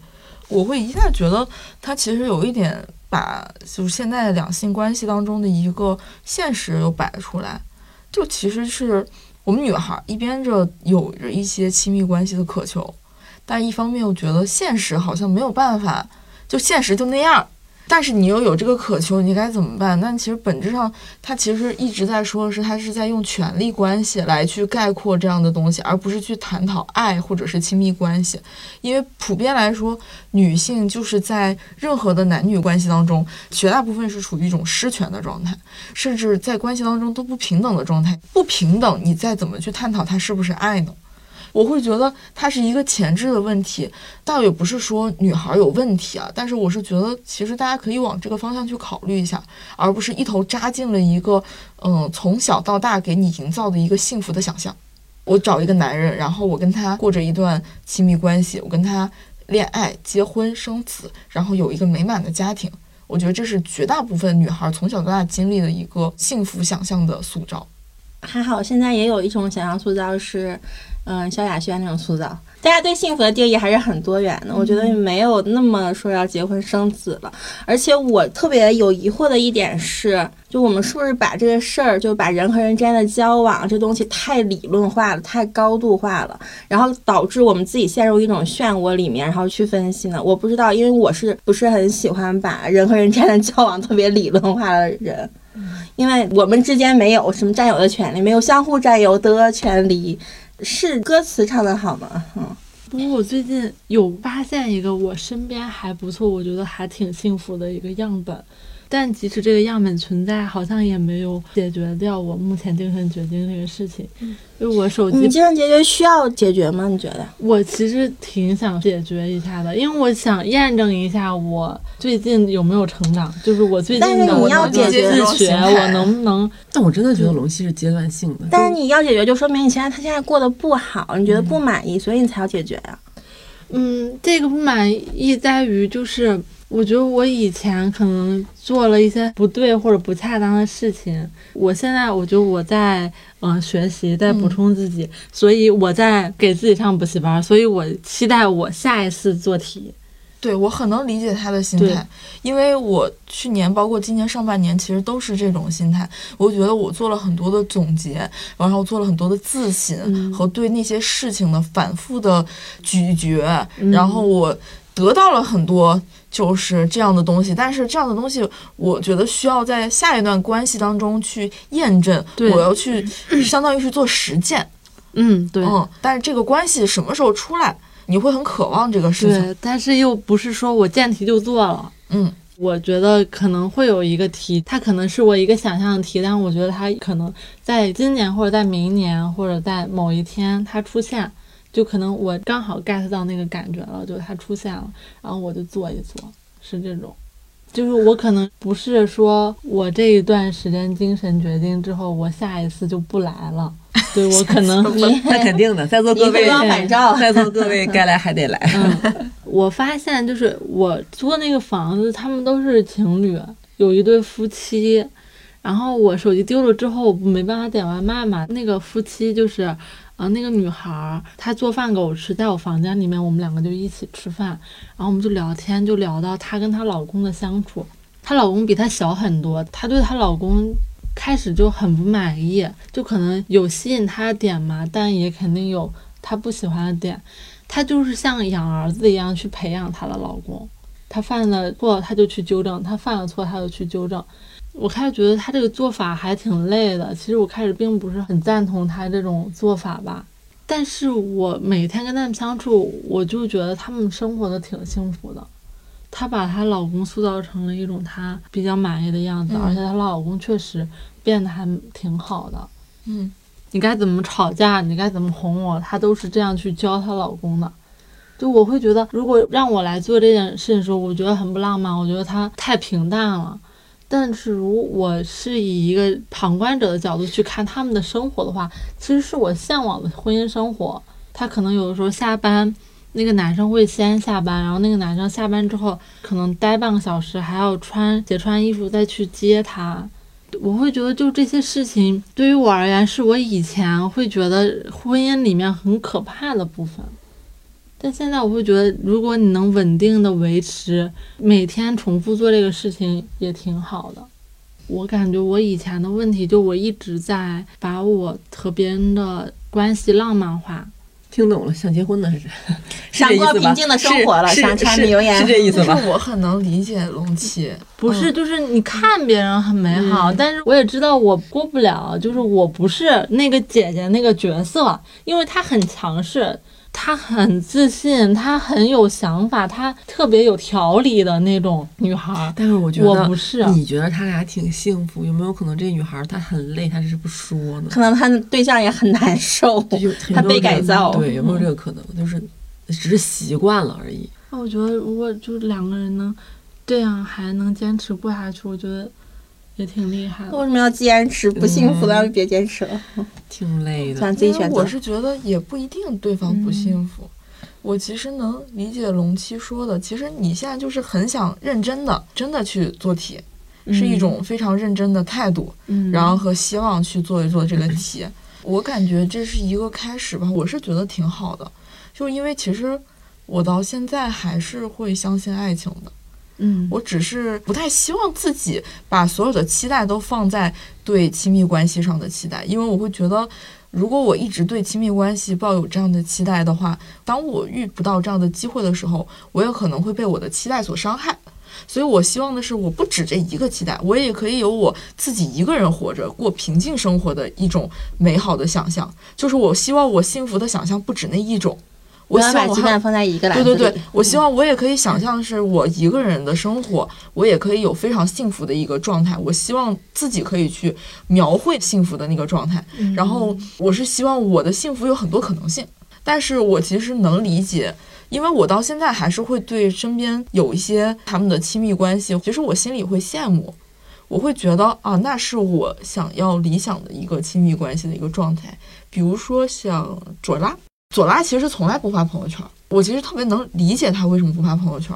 我会一下觉得他其实有一点把就是现在两性关系当中的一个现实又摆出来，就其实是我们女孩一边着有着一些亲密关系的渴求，但一方面又觉得现实好像没有办法，就现实就那样。但是你又有这个渴求，你该怎么办？但其实本质上，他其实一直在说的是，他是在用权力关系来去概括这样的东西，而不是去探讨爱或者是亲密关系。因为普遍来说，女性就是在任何的男女关系当中，绝大部分是处于一种失权的状态，甚至在关系当中都不平等的状态。不平等，你再怎么去探讨它是不是爱呢？我会觉得它是一个前置的问题，倒也不是说女孩有问题啊，但是我是觉得其实大家可以往这个方向去考虑一下，而不是一头扎进了一个嗯从小到大给你营造的一个幸福的想象。我找一个男人，然后我跟他过着一段亲密关系，我跟他恋爱、结婚、生子，然后有一个美满的家庭。我觉得这是绝大部分女孩从小到大经历的一个幸福想象的塑造。还好，现在也有一种想象塑造是，嗯，萧亚轩那种塑造。大家对幸福的定义还是很多元的，我觉得没有那么说要结婚生子了。而且我特别有疑惑的一点是，就我们是不是把这个事儿，就把人和人之间的交往这东西太理论化了，太高度化了，然后导致我们自己陷入一种漩涡里面，然后去分析呢？我不知道，因为我是不是很喜欢把人和人之间的交往特别理论化的人。因为我们之间没有什么占有的权利，没有相互占有的权利，是歌词唱的好吗？嗯，不过我最近有发现一个我身边还不错，我觉得还挺幸福的一个样本。但即使这个样本存在，好像也没有解决掉我目前精神绝经这个事情。嗯、就我手机你精神结节需要解决吗？你觉得？我其实挺想解决一下的，因为我想验证一下我最近有没有成长，就是我最近但是的你要解决自学，我能不能 但我真的觉得龙溪是阶段性的，但是你要解决，就说明你现在他现在过得不好，你觉得不满意，所以你才要解决呀、嗯，这个不满意在于，就是我觉得我以前可能做了一些不对或者不恰当的事情，我现在我觉得我在嗯、呃学习，在补充自己，所以我在给自己上补习班，所以我期待我下一次做题。对我很能理解他的心态，因为我去年包括今年上半年，其实都是这种心态。我觉得我做了很多的总结，然后做了很多的自省、嗯和对那些事情的反复的咀嚼，嗯然后我得到了很多就是这样的东西。但是这样的东西，我觉得需要在下一段关系当中去验证，对我要去相当于是做实践。嗯，对。嗯，但是这个关系什么时候出来，你会很渴望这个事情。对，但是又不是说我见题就做了。嗯，我觉得可能会有一个题，它可能是我一个想象的题，但我觉得它可能在今年或者在明年或者在某一天它出现，就可能我刚好 get 到那个感觉了，就它出现了，然后我就做一做，是这种。就是我可能不是说我这一段时间精神决定之后，我下一次就不来了。对我可能 那肯定的，在座各位。在座各位该来还得来。嗯，我发现就是我租的那个房子，他们都是情侣，有一对夫妻。然后我手机丢了之后，我没办法点外卖嘛。那个夫妻就是，然后，那个女孩她做饭给我吃，在我房间里面，我们两个就一起吃饭，然后我们就聊天，就聊到她跟她老公的相处。她老公比她小很多，她对她老公开始就很不满意，就可能有吸引她的点嘛，但也肯定有她不喜欢的点。她就是像养儿子一样去培养她的老公，她犯了错她就去纠正，她犯了错她就去纠正。我开始觉得她这个做法还挺累的，其实我开始并不是很赞同她这种做法吧。但是我每天跟他们相处，我就觉得他们生活的挺幸福的。她把她老公塑造成了一种她比较满意的样子，嗯而且她老公确实变得还挺好的。嗯，你该怎么吵架，你该怎么哄我，她都是这样去教她老公的。就我会觉得，如果让我来做这件事的时候，我觉得很不浪漫，我觉得她太平淡了。但是如我是以一个旁观者的角度去看他们的生活的话，其实是我向往的婚姻生活。他可能有的时候下班，那个男生会先下班，然后那个男生下班之后可能待半个小时，还要穿解穿衣服再去接她。我会觉得，就这些事情对于我而言，是我以前会觉得婚姻里面很可怕的部分。但现在我会觉得，如果你能稳定的维持每天重复做这个事情，也挺好的。我感觉我以前的问题，就我一直在把我和别人的关系浪漫化。听懂了，想结婚呢还是？想过平静的生活了想柴米油盐是这意思吧？我很能理解龙七，不是，就是你看别人很美好，嗯但是我也知道我过不了，就是我不是那个姐姐那个角色，因为她很强势，她很自信，她很有想法，她特别有条理的那种女孩儿。但是我觉得我不是你觉得他俩挺幸福，有没有可能这女孩她很累，她只是不说呢？可能她的对象也很难受，就有他被改造。对，有没有这个可能？就是只是习惯了而已。那我觉得如果就是两个人能这样还能坚持过下去，我觉得也挺厉害的。为什么要坚持？不幸福的，要别坚持了，挺累的。咱自己选择我。是觉得也不一定对方不幸福。我其实能理解龙七说的，其实你现在就是很想认真的、真的去做题，是一种非常认真的态度，嗯，然后和希望去做一做这个题。我感觉这是一个开始吧，我是觉得挺好的，就是因为其实我到现在还是会相信爱情的。嗯，我只是不太希望自己把所有的期待都放在对亲密关系上的期待，因为我会觉得，如果我一直对亲密关系抱有这样的期待的话，当我遇不到这样的机会的时候，我也可能会被我的期待所伤害。所以我希望的是，我不止这一个期待，我也可以有我自己一个人活着、过平静生活的一种美好的想象。就是我希望我幸福的想象不止那一种，我希望我还鸡蛋放在一个篮子里。对对对，我希望我也可以想象是我一个人的生活，我也可以有非常幸福的一个状态。我希望自己可以去描绘幸福的那个状态，然后我是希望我的幸福有很多可能性。但是我其实能理解，因为我到现在还是会对身边有一些他们的亲密关系，其实我心里会羡慕，我会觉得啊，那是我想要理想的一个亲密关系的一个状态。比如说像卓拉，左拉其实从来不发朋友圈，我其实特别能理解他为什么不发朋友圈。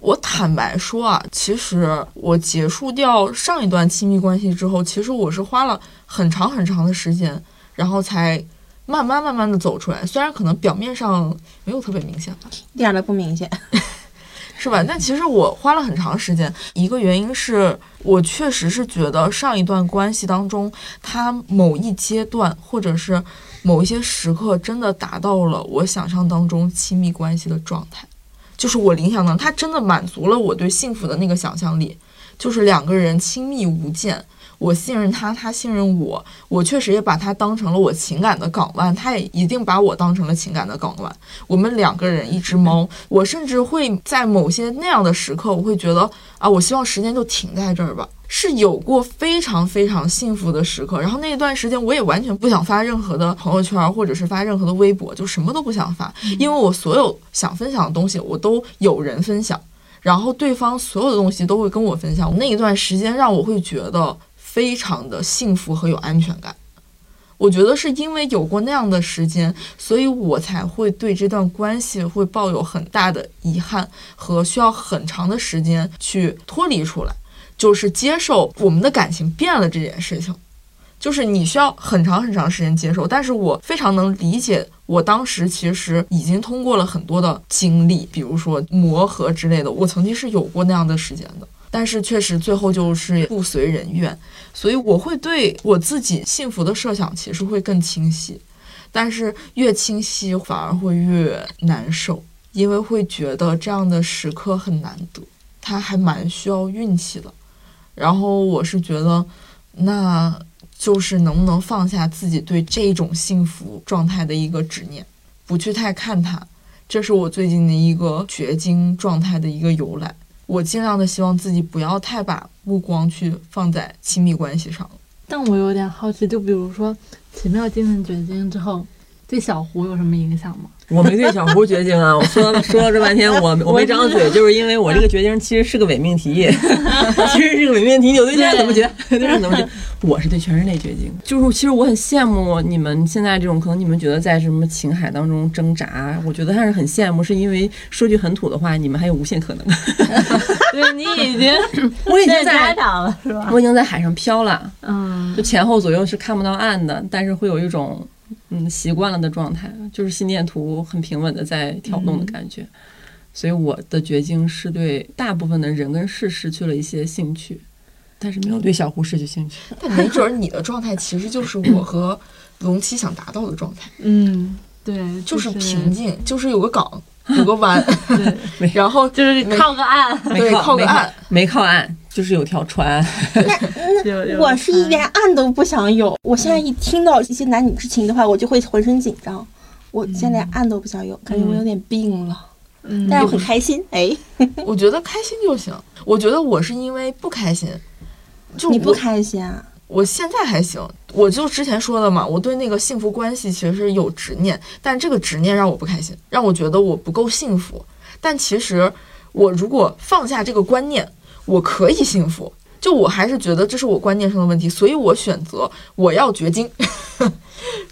我坦白说啊，其实我结束掉上一段亲密关系之后，其实我是花了很长很长的时间，然后才慢慢慢慢的走出来。虽然可能表面上没有特别明显吧，一点都不明显。是吧？但其实我花了很长时间，一个原因是我确实是觉得上一段关系当中，他某一阶段或者是某一些时刻，真的达到了我想象当中亲密关系的状态，就是我理想当中，他真的满足了我对幸福的那个想象力，就是两个人亲密无间。我信任他，他信任我，我确实也把他当成了我情感的港湾，他也一定把我当成了情感的港湾。我们两个人一只猫，我甚至会在某些那样的时刻，我会觉得啊，我希望时间就停在这儿吧。是有过非常非常幸福的时刻，然后那一段时间我也完全不想发任何的朋友圈，或者是发任何的微博，就什么都不想发，因为我所有想分享的东西我都有人分享，然后对方所有的东西都会跟我分享。那一段时间让我会觉得。非常的幸福和有安全感，我觉得是因为有过那样的时间，所以我才会对这段关系会抱有很大的遗憾和需要很长的时间去脱离出来，就是接受我们的感情变了这件事情，就是你需要很长很长时间接受。但是我非常能理解，我当时其实已经通过了很多的经历，比如说磨合之类的，我曾经是有过那样的时间的。但是确实最后就是不随人愿，所以我会对我自己幸福的设想其实会更清晰，但是越清晰反而会越难受，因为会觉得这样的时刻很难得，它还蛮需要运气的。然后我是觉得，那就是能不能放下自己对这种幸福状态的一个执念，不去太看它，这是我最近的一个绝经状态的一个由来。我尽量的希望自己不要太把目光去放在亲密关系上。但我有点好奇，就比如说奇妙精神绝经之后，对小胡有什么影响吗？我没对小胡绝经啊！我说说了这半天，我我没张嘴，就是因为我这个绝经 其实是个伪命题，其实是个伪命题。有对象怎么绝？对象怎么绝？我是对全人类绝经。就是其实我很羡慕你们现在这种，可能你们觉得在什么情海当中挣扎，我觉得还是很羡慕，是因为说句很土的话，你们还有无限可能。对你已经，我已经在了是吧？我已经在海上漂了，嗯，就前后左右是看不到岸的，但是会有一种。嗯，习惯了的状态，就是心电图很平稳的在跳动的感觉，所以我的绝经是对大部分的人跟事失去了一些兴趣，但是没有对小胡失去兴趣。但没准儿你的状态其实就是我 和龙七想达到的状态，嗯，对，就是平静，就是有个港，有个湾，对，然后就是靠个岸，对，靠个岸，没靠岸。就是有条船，那那我是一连岸都不想有。我现在一听到一些男女之情的话，我就会浑身紧张。我现在连岸都不想有，感觉我有点病了。嗯，但是我很开心。哎，我觉得开心就行。我觉得我是因为不开心，就你不开心啊？我现在还行。我就之前说的嘛，我对那个幸福关系其实有执念，但这个执念让我不开心，让我觉得我不够幸福。但其实我如果放下这个观念。我可以幸福，就我还是觉得这是我观念上的问题，所以我选择我要绝经，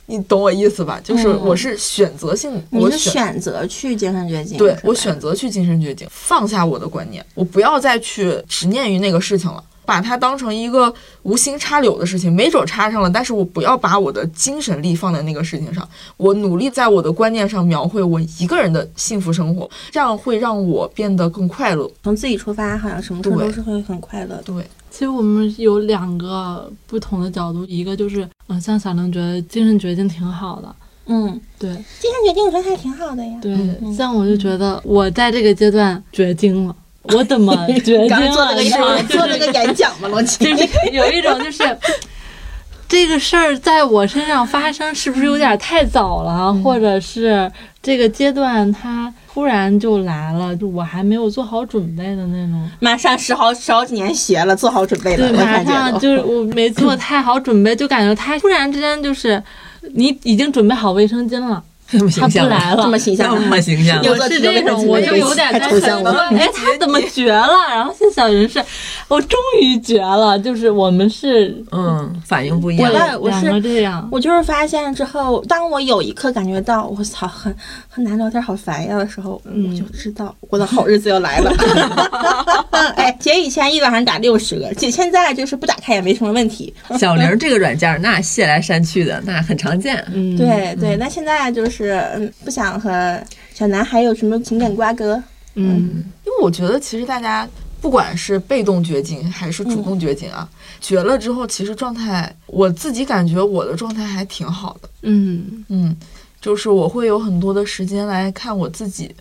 你懂我意思吧？就是我是选择性，我选择去精神绝经，对我选择去精神绝经，放下我的观念，我不要再去执念于那个事情了。把它当成一个无心插柳的事情，没准插上了，但是我不要把我的精神力放在那个事情上。我努力在我的观念上描绘我一个人的幸福生活，这样会让我变得更快乐。从自己出发，好像什么事都是会很快乐。对，其实我们有两个不同的角度，一个就是，嗯，像小玲觉得精神绝境挺好的，嗯，对，精神绝境我觉得还挺好的呀。对，像我就觉得我在这个阶段绝经了。我怎么绝经了？做了个演讲嘛？罗琦，就是有一种就是，这个事儿在我身上发生是不是有点太早了，或者是这个阶段它突然就来了，就我还没有做好准备的那种。马上十好十好几年学了，做好准备了，对，我马上就是我没做太好准备，就感觉他突然之间就是你已经准备好卫生巾了，这 么他不形象，来了，这么形象这么形象，有我是这种，我就有点在抽象了说，哎，他怎么绝了？然后现在小人是，我终于绝了，就是我们是嗯，反应不一我样。我我是这样，我就是发现之后，当我有一刻感觉到我操很很难聊天好烦呀的时候，嗯我就知道我的好日子要来了。哎，姐以前一晚上打六十个，姐现在就是不打开也没什么问题。小玲这个软件，那卸来删去的，那很常见。嗯，对对，那现在就是嗯，不想和小男孩有什么情感瓜葛。嗯，因为我觉得其实大家不管是被动绝经还是主动绝经啊，绝了之后，其实状态我自己感觉我的状态还挺好的。嗯嗯，就是我会有很多的时间来看我自己，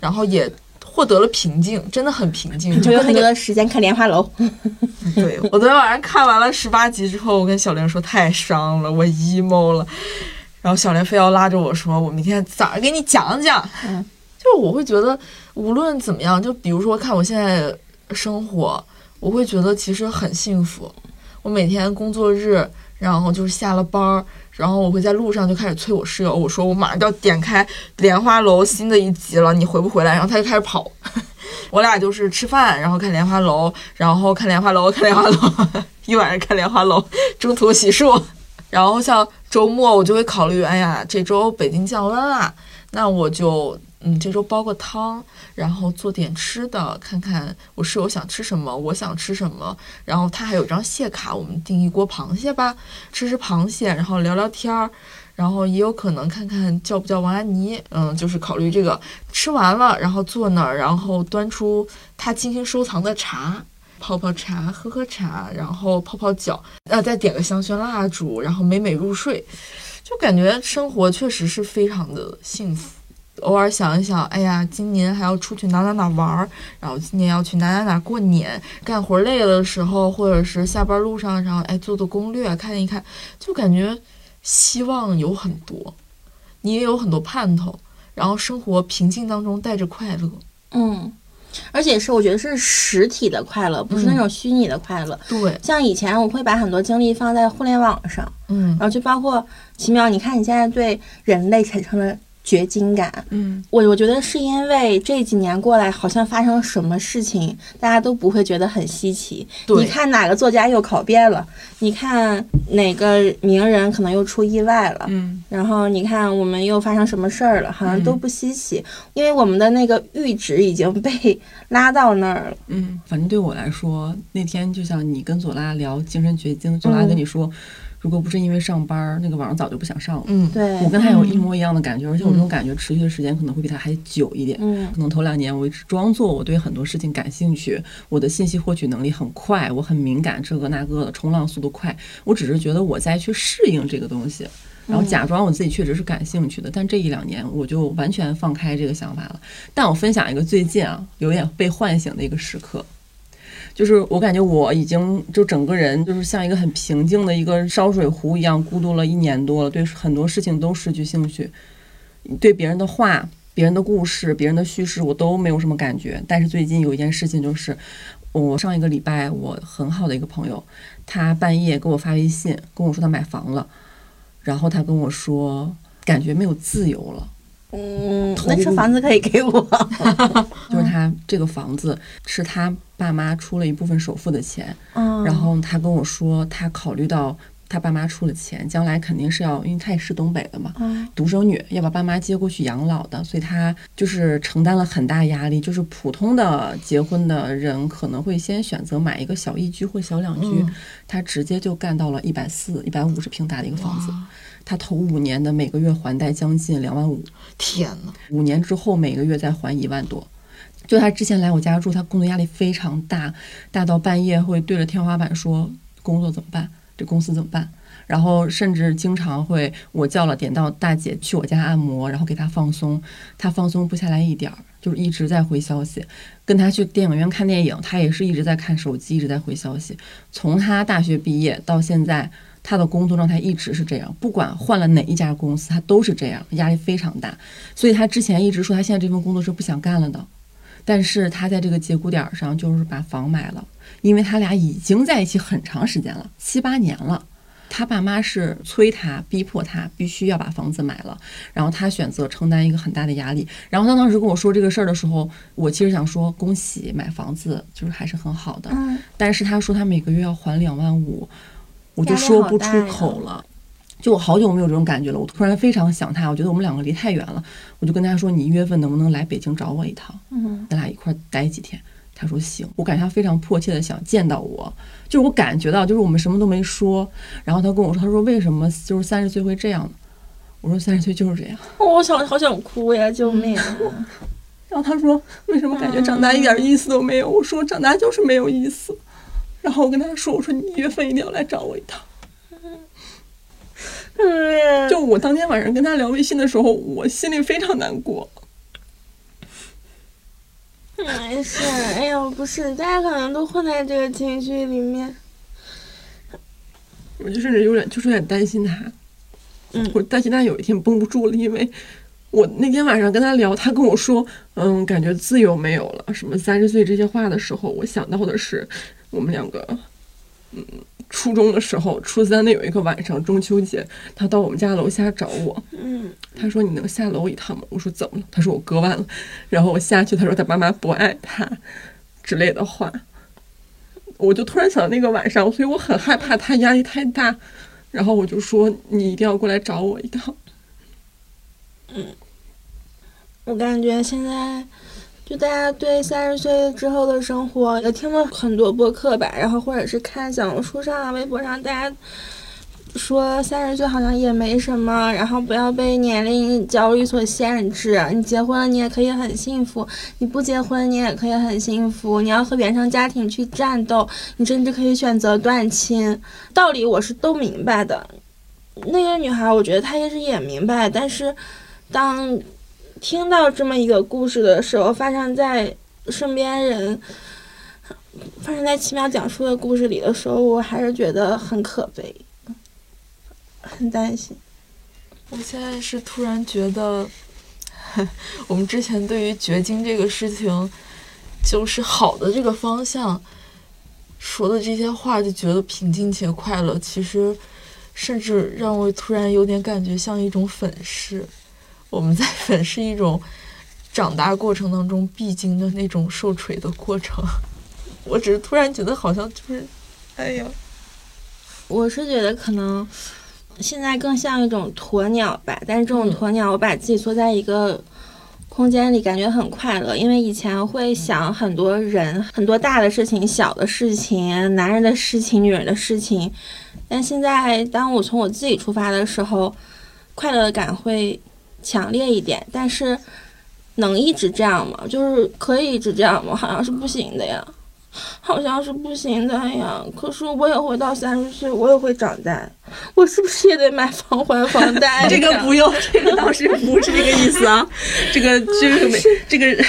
然后也获得了平静，真的很平静。就就有很多的时间看莲花楼。对我昨天晚上看完了十八集之后，我跟小玲说太伤了，我 emo 了。然后小莲非要拉着我说，我明天早上给你讲讲。嗯，就是我会觉得无论怎么样，就比如说看我现在生活，我会觉得其实很幸福。我每天工作日，然后就是下了班儿，然后我会在路上就开始催我室友，我说我马上就要点开《莲花楼》新的一集了，你回不回来？然后他就开始跑。我俩就是吃饭，然后看《莲花楼》，然后看《莲花楼》，看《莲花楼》，一晚上看《莲花楼》，中途洗漱。然后像周末我就会考虑，哎呀，这周北京降温啊，那我就嗯这周煲个汤，然后做点吃的，看看我室友想吃什么，我想吃什么。然后他还有张蟹卡，我们订一锅螃蟹吧，吃吃螃蟹，然后聊聊天儿。然后也有可能看看叫不叫王安妮，嗯，就是考虑这个。吃完了，然后坐那儿，然后端出他精心收藏的茶，泡泡茶，喝喝茶，然后泡泡脚，呃，再点个香薰蜡烛，然后美美入睡，就感觉生活确实是非常的幸福。偶尔想一想，哎呀，今年还要出去哪哪哪玩儿，然后今年要去哪哪哪过年，干活累了的时候，或者是下班路上，然后哎做做攻略，看一看，就感觉希望有很多，你也有很多盼头，然后生活平静当中带着快乐。嗯，而且是我觉得是实体的快乐，不是那种虚拟的快乐。对，像以前我会把很多精力放在互联网上，嗯然后就包括奇妙，你看你现在对人类产生了绝经感，嗯，我我觉得是因为这几年过来，好像发生什么事情，大家都不会觉得很稀奇。对。你看哪个作家又考编了，你看哪个名人可能又出意外了，嗯，然后你看我们又发生什么事儿了，好像嗯。都不稀奇，因为我们的那个阈值已经被 拉到那儿了。嗯，反正对我来说，那天就像你跟左拉聊精神绝经，左拉跟你说，如果不是因为上班儿，那个网上早就不想上了。嗯，对，我跟他有一模一样的感觉，而且我这种感觉持续的时间可能会比他还久一点。嗯可能头两年我一直装作我对很多事情感兴趣，我的信息获取能力很快，我很敏感，这个那个的，冲浪速度快。我只是觉得我在去适应这个东西，然后假装我自己确实是感兴趣的。但这一两年我就完全放开这个想法了。但我分享一个最近啊，有点被唤醒的一个时刻。就是我感觉我已经就整个人就是像一个很平静的一个烧水壶一样孤独了一年多了，对很多事情都失去兴趣，对别人的话、别人的故事、别人的叙事我都没有什么感觉。但是最近有一件事情就是，我上一个礼拜我很好的一个朋友，他半夜给我发微信跟我说他买房了，然后他跟我说感觉没有自由了。嗯，那这房子可以给我。就是他这个房子是他爸妈出了一部分首付的钱，嗯，然后他跟我说，他考虑到他爸妈出了钱，将来肯定是要，因为他也是东北的嘛，嗯独生女要把爸妈接过去养老的，所以他就是承担了很大压力。就是普通的结婚的人可能会先选择买一个小一居或小两居，嗯他直接就干到了一百四、一百五十平大的一个房子。他头五年的每个月还贷将近两万五，天呐，五年之后每个月再还一万多。就他之前来我家住，他工作压力非常大，大到半夜会对着天花板说工作怎么办，这公司怎么办。然后甚至经常会我叫了点到大姐去我家按摩，然后给他放松，他放松不下来一点儿，就是一直在回消息。跟他去电影院看电影，他也是一直在看手机，一直在回消息。从他大学毕业到现在他的工作状态一直是这样，不管换了哪一家公司，他都是这样，压力非常大。所以他之前一直说他现在这份工作是不想干了的，但是他在这个节骨点儿上就是把房买了，因为他俩已经在一起很长时间了，七八年了。他爸妈是催他、逼迫他必须要把房子买了，然后他选择承担一个很大的压力。然后他当时跟我说这个事儿的时候，我其实想说恭喜买房子，就是还是很好的。嗯，但是他说他每个月要还两万五，我就说不出口了。就我好久没有这种感觉了，我突然非常想他，我觉得我们两个离太远了，我就跟他说：“你一月份能不能来北京找我一趟？嗯，咱俩一块儿待几天。”他说行，我感觉他非常迫切的想见到我，就是我感觉到，就是我们什么都没说，然后他跟我说，他说为什么就是三十岁会这样呢？我说三十岁就是这样。我想好想哭呀，救命！然后他说为什么感觉长大一点意思都没有？我说长大就是没有意思。然后我跟他说，我说你一月份一定要来找我一趟。就我当天晚上跟他聊微信的时候，我心里非常难过。没事，哎呦，不是，大家可能都混在这个情绪里面。我就甚至有点，就是有点担心他。嗯，我担心他有一天绷不住了，因为我那天晚上跟他聊，他跟我说，嗯，感觉自由没有了，什么三十岁这些话的时候，我想到的是我们两个，嗯。初中的时候，初三的有一个晚上，中秋节，他到我们家楼下找我。嗯，他说：“你能下楼一趟吗？”我说：“怎么了？”他说：“我割腕了。”然后我下去，他说：“他爸妈不爱他，之类的话。”我就突然想到那个晚上，所以我很害怕他压力太大。然后我就说：“你一定要过来找我一趟。”嗯，我感觉现在。就大家对三十岁之后的生活也听了很多播客吧，然后或者是看小红书上、微博上，大家说三十岁好像也没什么，然后不要被年龄焦虑所限制。你结婚了，你也可以很幸福；你不结婚，你也可以很幸福。你要和原生家庭去战斗，你甚至可以选择断亲。道理我是都明白的。那个女孩，我觉得她也是也明白，但是当。听到这么一个故事的时候，发生在身边人，发生在奇妙讲述的故事里的时候，我还是觉得很可悲，很担心。我现在是突然觉得，我们之前对于绝经这个事情，就是好的这个方向说的这些话，就觉得平静且快乐。其实，甚至让我突然有点感觉像一种粉饰。我们在粉饰一种长大过程当中必经的那种受锤的过程。我只是突然觉得好像就是，哎呀，我是觉得可能现在更像一种鸵鸟吧。但是这种鸵鸟，我把自己缩在一个空间里，感觉很快乐。因为以前会想很多人、很多大的事情、小的事情、男人的事情、女人的事情。但现在，当我从我自己出发的时候，快乐感会。强烈一点，但是能一直这样吗？就是可以一直这样吗？好像是不行的呀，好像是不行的呀。可是我也会到三十岁，我也会长大，我是不是也得买房还房贷？这个不用，这个倒是不是这个意思啊。这个就是每 这个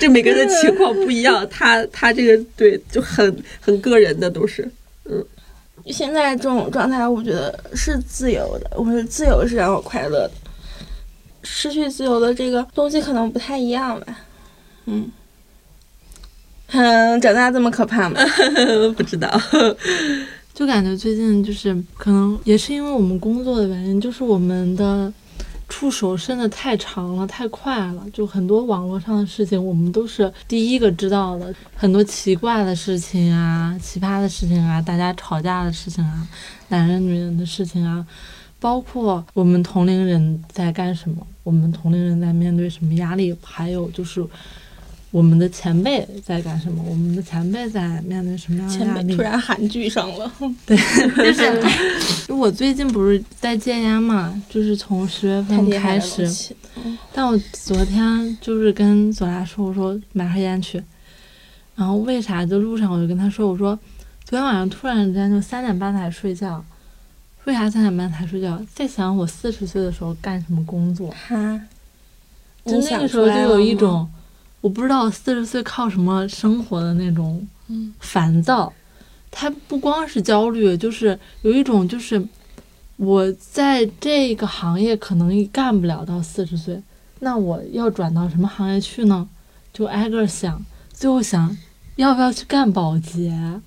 这每个人的情况不一样，他他这个对就很很个人的都是，嗯。现在这种状态，我觉得是自由的，我觉得自由是让我快乐的。失去自由的这个东西可能不太一样吧，嗯，嗯，长大这么可怕吗？不知道，就感觉最近就是可能也是因为我们工作的原因，就是我们的触手伸的太长了，太快了，就很多网络上的事情我们都是第一个知道的，很多奇怪的事情啊，奇葩的事情啊，大家吵架的事情啊，男人女人的事情啊。包括我们同龄人在干什么，我们同龄人在面对什么压力，还有就是我们的前辈在干什么，我们的前辈在面对什么样的压力？突然韩剧上了，对，就是我最近不是在戒烟嘛，就是从十月份开始，但我昨天就是跟左拉说，我说买盒烟去，然后为啥就路上我就跟他说，我说昨天晚上突然间就三点半才睡觉。为啥三点半才睡觉？在想我四十岁的时候干什么工作？哈，就那个时候就有一种，我不知道四十岁靠什么生活的那种烦躁，他不光是焦虑，就是有一种就是我在这个行业可能干不了到四十岁，那我要转到什么行业去呢？就挨个想，最后想要不要去干保洁，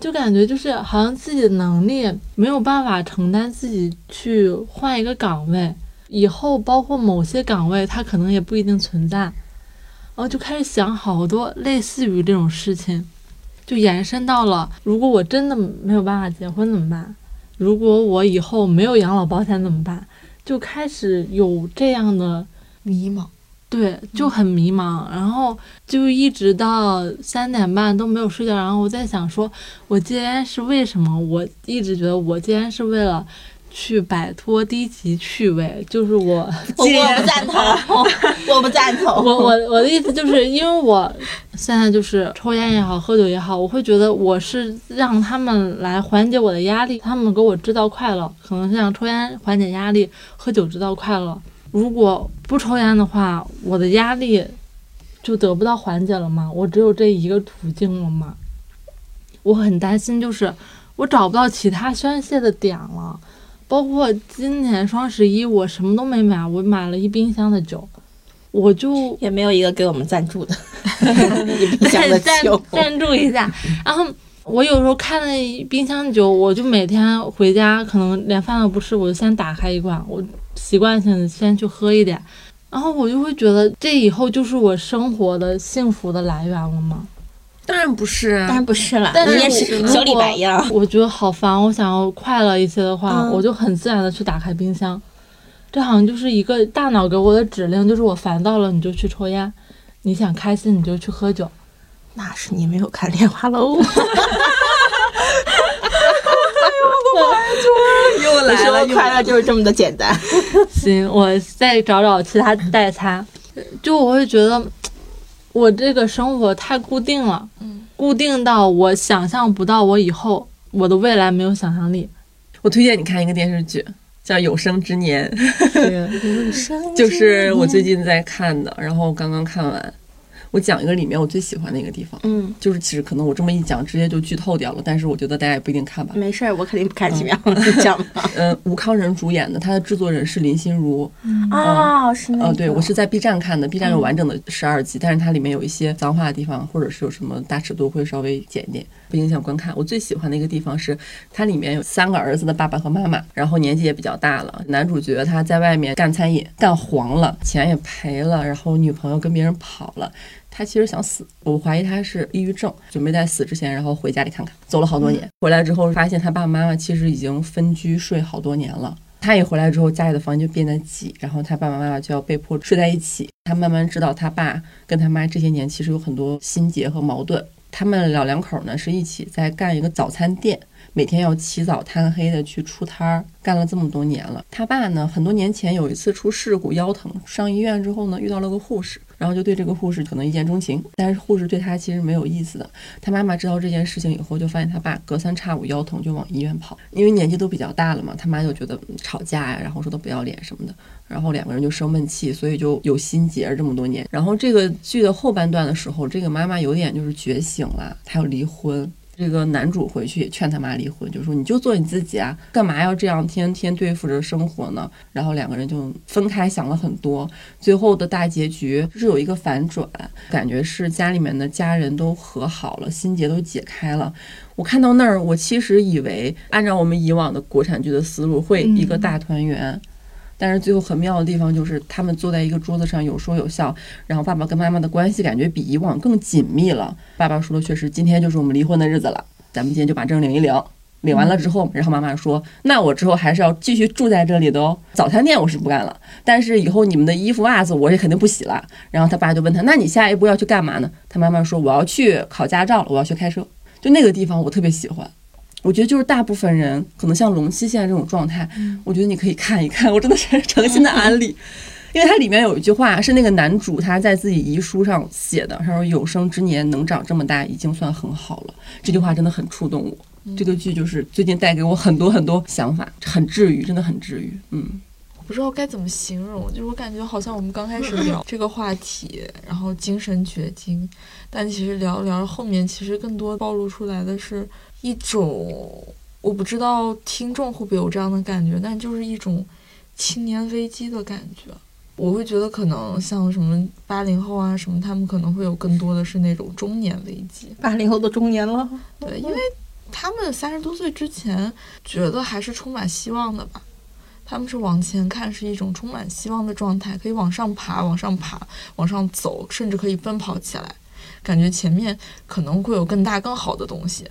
就感觉就是好像自己的能力没有办法承担自己去换一个岗位，以后包括某些岗位它可能也不一定存在，然后就开始想好多类似于这种事情，就延伸到了如果我真的没有办法结婚怎么办？如果我以后没有养老保险怎么办？就开始有这样的迷茫。对，就很迷茫，然后就一直到三点半都没有睡觉。然后我在想，说我戒烟是为什么？我一直觉得我戒烟是为了去摆脱低级趣味，就是我，我不赞同，我不赞同。我 我我的意思就是，因为我现在就是抽烟也好，喝酒也好，我会觉得我是让他们来缓解我的压力，他们给我制造快乐，可能是让抽烟缓解压力，喝酒制造快乐。如果不抽烟的话，我的压力就得不到缓解了吗？我只有这一个途径了吗？我很担心，就是我找不到其他宣泄的点了。包括今年双十一，我什么都没买，我买了一冰箱的酒，我就也没有一个给我们赞助的，一冰箱的赞酒。赞助一下。然后我有时候看那冰箱酒，我就每天回家可能连饭都不吃，我就先打开一罐，我习惯性的先去喝一点，然后我就会觉得这以后就是我生活的幸福的来源了吗？当然不是啊，当然不是了，但是人家是小李果白呀。我觉得好烦，我想要快乐一些的话，嗯我就很自然的去打开冰箱。这好像就是一个大脑给我的指令，就是我烦躁了你就去抽烟，你想开心你就去喝酒。那是你没有看《莲花楼》。来了，快乐就是这么的简单。行，我再找找其他代餐。就我会觉得，我这个生活太固定了，嗯，固定到我想象不到我以后我的未来没有想象力。我推荐你看一个电视剧，叫《有生之年》，对，就是我最近在看的，然后刚刚看完。我讲一个里面我最喜欢的一个地方，嗯，就是其实可能我这么一讲，直接就剧透掉了，但是我觉得大家也不一定看吧。没事儿，我肯定不看几秒，你讲吧。呃，吴康仁主演的，他的制作人是林心如。哦，是那个。呃，对我是在 B 站看的，B 站有完整的十二集，但是它里面有一些脏话的地方，或者是有什么大尺度会稍微剪一点，不影响观看。我最喜欢的一个地方是，它里面有三个儿子的爸爸和妈妈，然后年纪也比较大了。男主角他在外面干餐饮，干黄了，钱也赔了，然后女朋友跟别人跑了。他其实想死，我怀疑他是抑郁症，准备在死之前，然后回家里看看。走了好多年，回来之后发现他爸爸妈妈其实已经分居睡好多年了。他一回来之后，家里的房间就变得挤，然后他爸爸妈妈就要被迫睡在一起。他慢慢知道他爸跟他妈这些年其实有很多心结和矛盾。他们老两口呢是一起在干一个早餐店，每天要起早贪黑的去出摊儿，干了这么多年了。他爸呢，很多年前有一次出事故腰疼，上医院之后呢，遇到了个护士，然后就对这个护士可能一见钟情，但是护士对他其实没有意思的。他妈妈知道这件事情以后，就发现他爸隔三差五腰疼就往医院跑，因为年纪都比较大了嘛，他妈就觉得吵架呀，然后说他不要脸什么的，然后两个人就生闷气，所以就有心结这么多年。然后这个剧的后半段的时候，这个妈妈有点就是觉醒了，她要离婚。这个男主回去也劝他妈离婚，就说你就做你自己啊，干嘛要这样天天对付着生活呢？然后两个人就分开想了很多，最后的大结局就是有一个反转，感觉是家里面的家人都和好了，心结都解开了。我看到那儿，我其实以为按照我们以往的国产剧的思路，会一个大团圆。但是最后很妙的地方就是，他们坐在一个桌子上有说有笑，然后爸爸跟妈妈的关系感觉比以往更紧密了。爸爸说的确实，今天就是我们离婚的日子了，咱们今天就把证领一领。领完了之后，然后妈妈说：“那我之后还是要继续住在这里的哦。早餐店我是不干了，但是以后你们的衣服袜子我也肯定不洗了。”然后他爸就问他：“那你下一步要去干嘛呢？”他妈妈说：“我要去考驾照了，我要去开车。”就那个地方我特别喜欢。我觉得就是大部分人可能像龙七现在这种状态，我觉得你可以看一看，我真的是诚心的安利，因为它里面有一句话是那个男主他在自己遗书上写的，他说有生之年能长这么大已经算很好了，这句话真的很触动我。这个剧就是最近带给我很多很多想法，很治愈，真的很治愈。嗯，我不知道该怎么形容，就是我感觉好像我们刚开始聊这个话题，然后精神绝经，但其实聊着聊着后面，其实更多暴露出来的是一种，我不知道听众会不会有这样的感觉，但就是一种青年危机的感觉。我会觉得可能像什么八零后啊什么，他们可能会有更多的是那种中年危机。八零后的中年了，对，因为他们三十多岁之前觉得还是充满希望的吧。他们是往前看，是一种充满希望的状态，可以往上爬，往上爬，往上走，甚至可以奔跑起来，感觉前面可能会有更大更好的东西。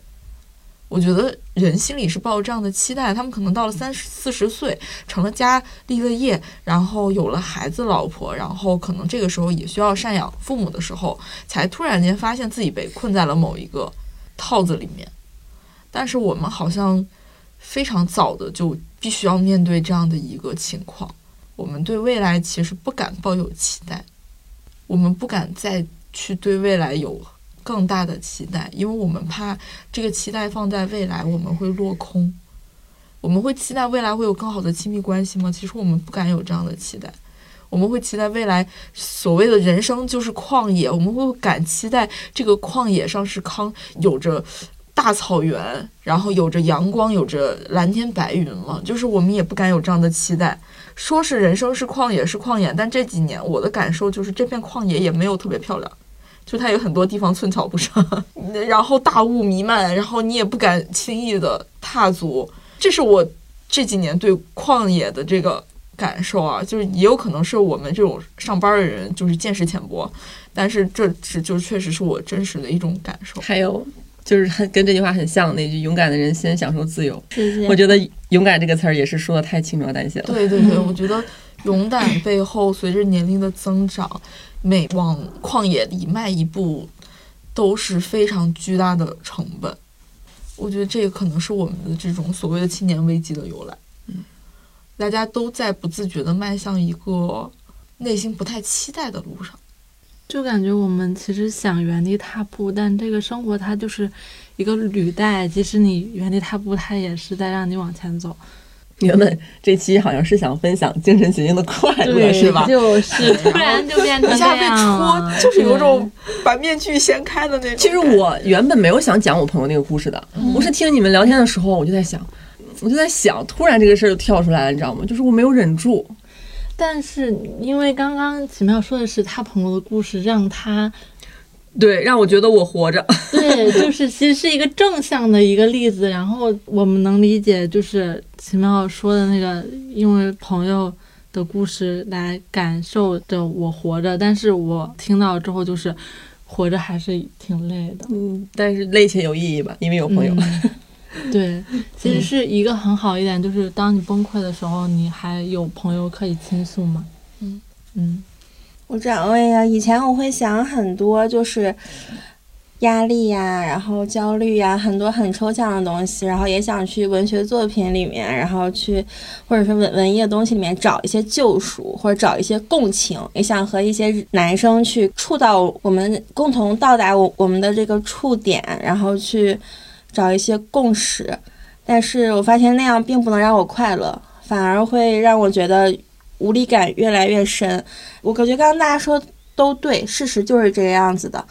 我觉得人心里是抱着这样的期待，他们可能到了三十四十岁，成了家立了业，然后有了孩子老婆，然后可能这个时候也需要赡养父母的时候，才突然间发现自己被困在了某一个套子里面。但是我们好像非常早的就必须要面对这样的一个情况，我们对未来其实不敢抱有期待，我们不敢再去对未来有。更大的期待，因为我们怕这个期待放在未来，我们会落空。我们会期待未来会有更好的亲密关系吗？其实我们不敢有这样的期待。我们会期待未来所谓的人生就是旷野，我们会敢期待这个旷野上是康，有着大草原，然后有着阳光，有着蓝天白云吗？就是我们也不敢有这样的期待。说是人生是旷野是旷野，但这几年我的感受就是这片旷野也没有特别漂亮。就它有很多地方寸草不生，然后大雾弥漫，然后你也不敢轻易的踏足。这是我这几年对旷野的这个感受啊，就是也有可能是我们这种上班的人就是见识浅薄，但是这是就确实是我真实的一种感受。还有就是很跟这句话很像那句“勇敢的人先享受自由”，谢谢我觉得“勇敢”这个词儿也是说的太轻描淡写了。对对对，我觉得勇敢背后随着年龄的增长。每往旷野里迈一步，都是非常巨大的成本。我觉得这个可能是我们的这种所谓的青年危机的由来。嗯，大家都在不自觉地迈向一个内心不太期待的路上。就感觉我们其实想原地踏步，但这个生活它就是一个履带，即使你原地踏步，它也是在让你往前走。原本这期好像是想分享精神疾病的快乐，是吧？就是突然就变成一下被戳，就是有种把面具掀开的那种。其实我原本没有想讲我朋友那个故事的，我是听你们聊天的时候，我就在想，我就在想，突然这个事儿就跳出来了，你知道吗？就是我没有忍住，但是因为刚刚奇妙说的是他朋友的故事，让他对，让我觉得我活着。对，就是其实是一个正向的一个例子。然后我们能理解，就是奇妙说的那个，因为朋友的故事来感受着我活着。但是我听到之后，就是活着还是挺累的。嗯，但是累且有意义吧，因为有朋友。嗯 对，其实是一个很好一点，就是当你崩溃的时候，你还有朋友可以倾诉嘛。嗯嗯我转位呀，以前我会想很多，就是压力呀，然后焦虑呀，很多很抽象的东西，然后也想去文学作品里面，然后去或者是文文艺的东西里面找一些救赎，或者找一些共情，也想和一些男生去触到我们共同到达我我们的这个触点，然后去找一些共识。但是我发现那样并不能让我快乐，反而会让我觉得无力感越来越深。我感觉刚刚大家说都对，事实就是这个样子的。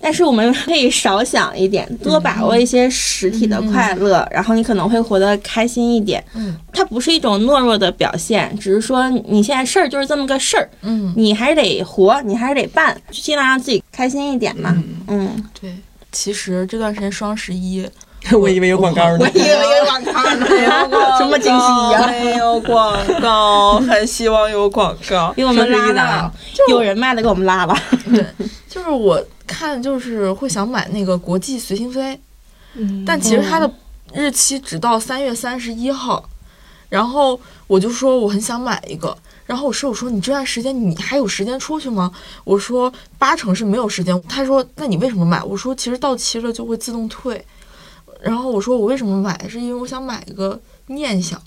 但是我们可以少想一点，多把握一些实体的快乐，然后你可能会活得开心一点。嗯它不是一种懦弱的表现，只是说你现在事儿就是这么个事儿，嗯，你还是得活，你还是得办，尽量让自己开心一点嘛。嗯，对。其实这段时间双十一，我以为有广告呢。我以为有广告呢，什么惊喜呀没有广告，很希望有广告。给我们拉双十一的了啊，有人卖的给我们拉吧。对，就是我看，就是会想买那个国际随心飞，嗯，但其实它的日期只到三月三十一号，然后我就说我很想买一个，然后我室友说你这段时间你还有时间出去吗？我说八成是没有时间。他说那你为什么买？我说其实到期了就会自动退。然后我说我为什么买？是因为我想买一个念想，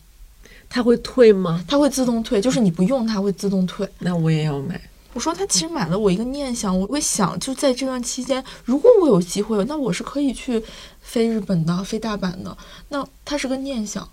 它会退吗？它会自动退，就是你不用它会自动退。那我也要买。我说他其实买了我一个念想，我会想就在这段期间，如果我有机会，那我是可以去飞日本的、飞大阪的。那它是个念想，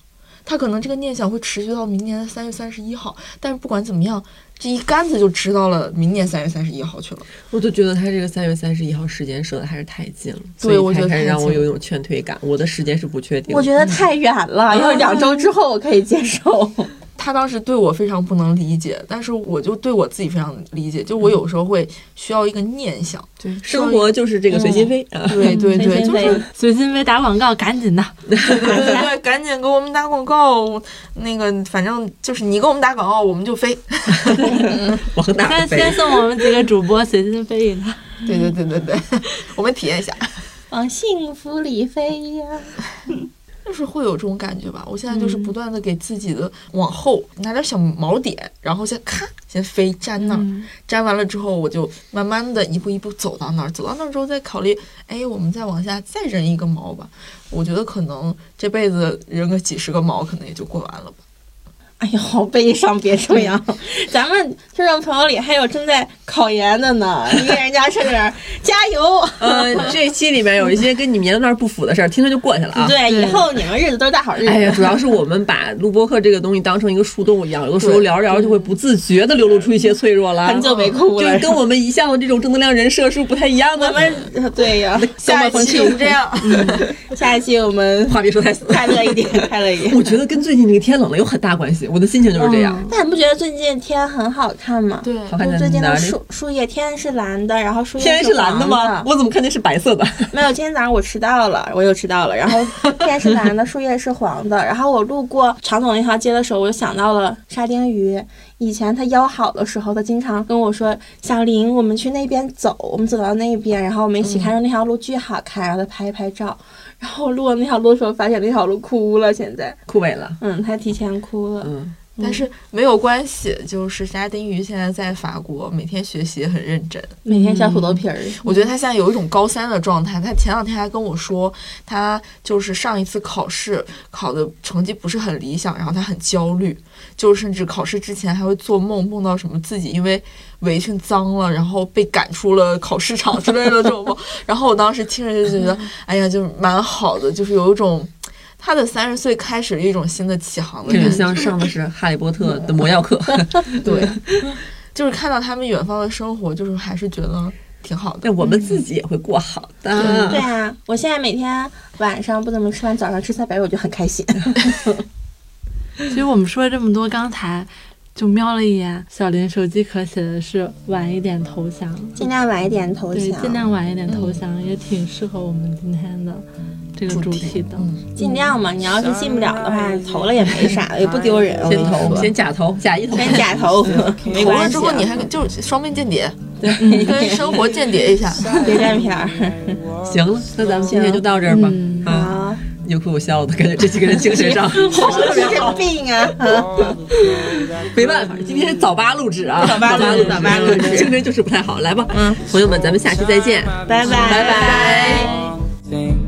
他可能这个念想会持续到明年的三月三十一号，但是不管怎么样，这一竿子就支到了明年三月三十一号去了。我就觉得他这个三月三十一号时间设的还是太近了，所以对我觉得开始让我有一种劝退感。我的时间是不确定的，我觉得太远了，要两周之后我可以接受。他当时对我非常不能理解，但是我就对我自己非常理解，就我有时候会需要一个念想。对生活就是这个随心飞啊。对 对对，就是随心飞打广告，赶紧的。对对对，赶紧给我们打广告。那个反正就是你给我们打广告，我们就飞。往哪先飞？先送我们几个主播随心飞一趟。对对对对对，我们体验一下。往幸福里飞呀！就是会有这种感觉吧。我现在就是不断的给自己的往后拿点小锚点，然后先咔先飞粘那儿，嗯粘完了之后，我就慢慢的一步一步走到那儿，走到那儿之后再考虑，哎，我们再往下再扔一个锚吧。我觉得可能这辈子扔个几十个锚，可能也就过完了吧。哎呀，好悲伤，别这样。咱们听众朋友里还有正在考研的呢，你给人家趁点加油。呃，这期里面有一些跟你们年龄段不符的事儿，听着就过去了啊。对，以后你们日子都是大好日子。哎呀，主要是我们把录播课这个东西当成一个树洞一样，有的时候聊着聊着就会不自觉的流露出一些脆弱来，很久没哭了，就是跟我们一向的这种正能量人设是不太一样的。我们对呀。下一期就这样，下一期我们话别说太死，快乐一点，快乐一点。我觉得跟最近这个天冷了有很大关系，我的心情就是这样。但你不觉得最近天很好看吗？对，好看在就最近？的树树叶，天是蓝的，然后树叶天是蓝的吗？我怎么看见是白色的？没有，今天早上我迟到了，我又迟到了。然后天是蓝的，树叶是黄的。然后我路过长总那条街的时候，我就想到了沙丁鱼。以前他腰好的时候，他经常跟我说：“小林，我们去那边走。”我们走到那边，然后我们一起看着那条路巨好看，然后他拍一拍照。然后路过那条路的时候，发现那条路枯了，现在，枯萎了。嗯，他提前枯了。嗯，但是没有关系，就是沙丁鱼现在在法国，每天学习也很认真。每天削土豆皮儿。我觉得他现在有一种高三的状态。他前两天还跟我说，他就是上一次考试考的成绩不是很理想，然后他很焦虑，就甚至考试之前还会做梦，梦到什么自己因为围裙脏了，然后被赶出了考试场之类的这种梦。然后我当时听着就觉得，哎呀，就是蛮好的，就是有一种他的三十岁开始了一种新的起航的这个感觉。像上的是《哈利波特》的魔药课。对，就是看到他们远方的生活，就是还是觉得挺好的。但我们自己也会过好的。对啊，我现在每天晚上不怎么吃饭，早上吃三白肉，我就很开心。其实我们说了这么多，刚才就瞄了一眼小林手机壳，写的是晚一点投降，尽量晚一点投降对，尽量晚一点投降，也挺适合我们今天的这个主题尽量嘛。你要是进不了的话，投了也没啥，也不丢人。先投，你说先假投，假一投。先假投，没关系。投了之后你还就是双面间谍，对，跟生活间谍一下。谍战片儿。行了，那咱们今天就到这儿吧。嗯啊，好，有哭有笑的，感觉这几个人精神上 特别好。病啊！没办法，今天是早八录制啊，早八录制早八录制精神就是不太好。来吧，嗯，朋友们，咱们下期再见。拜拜拜拜。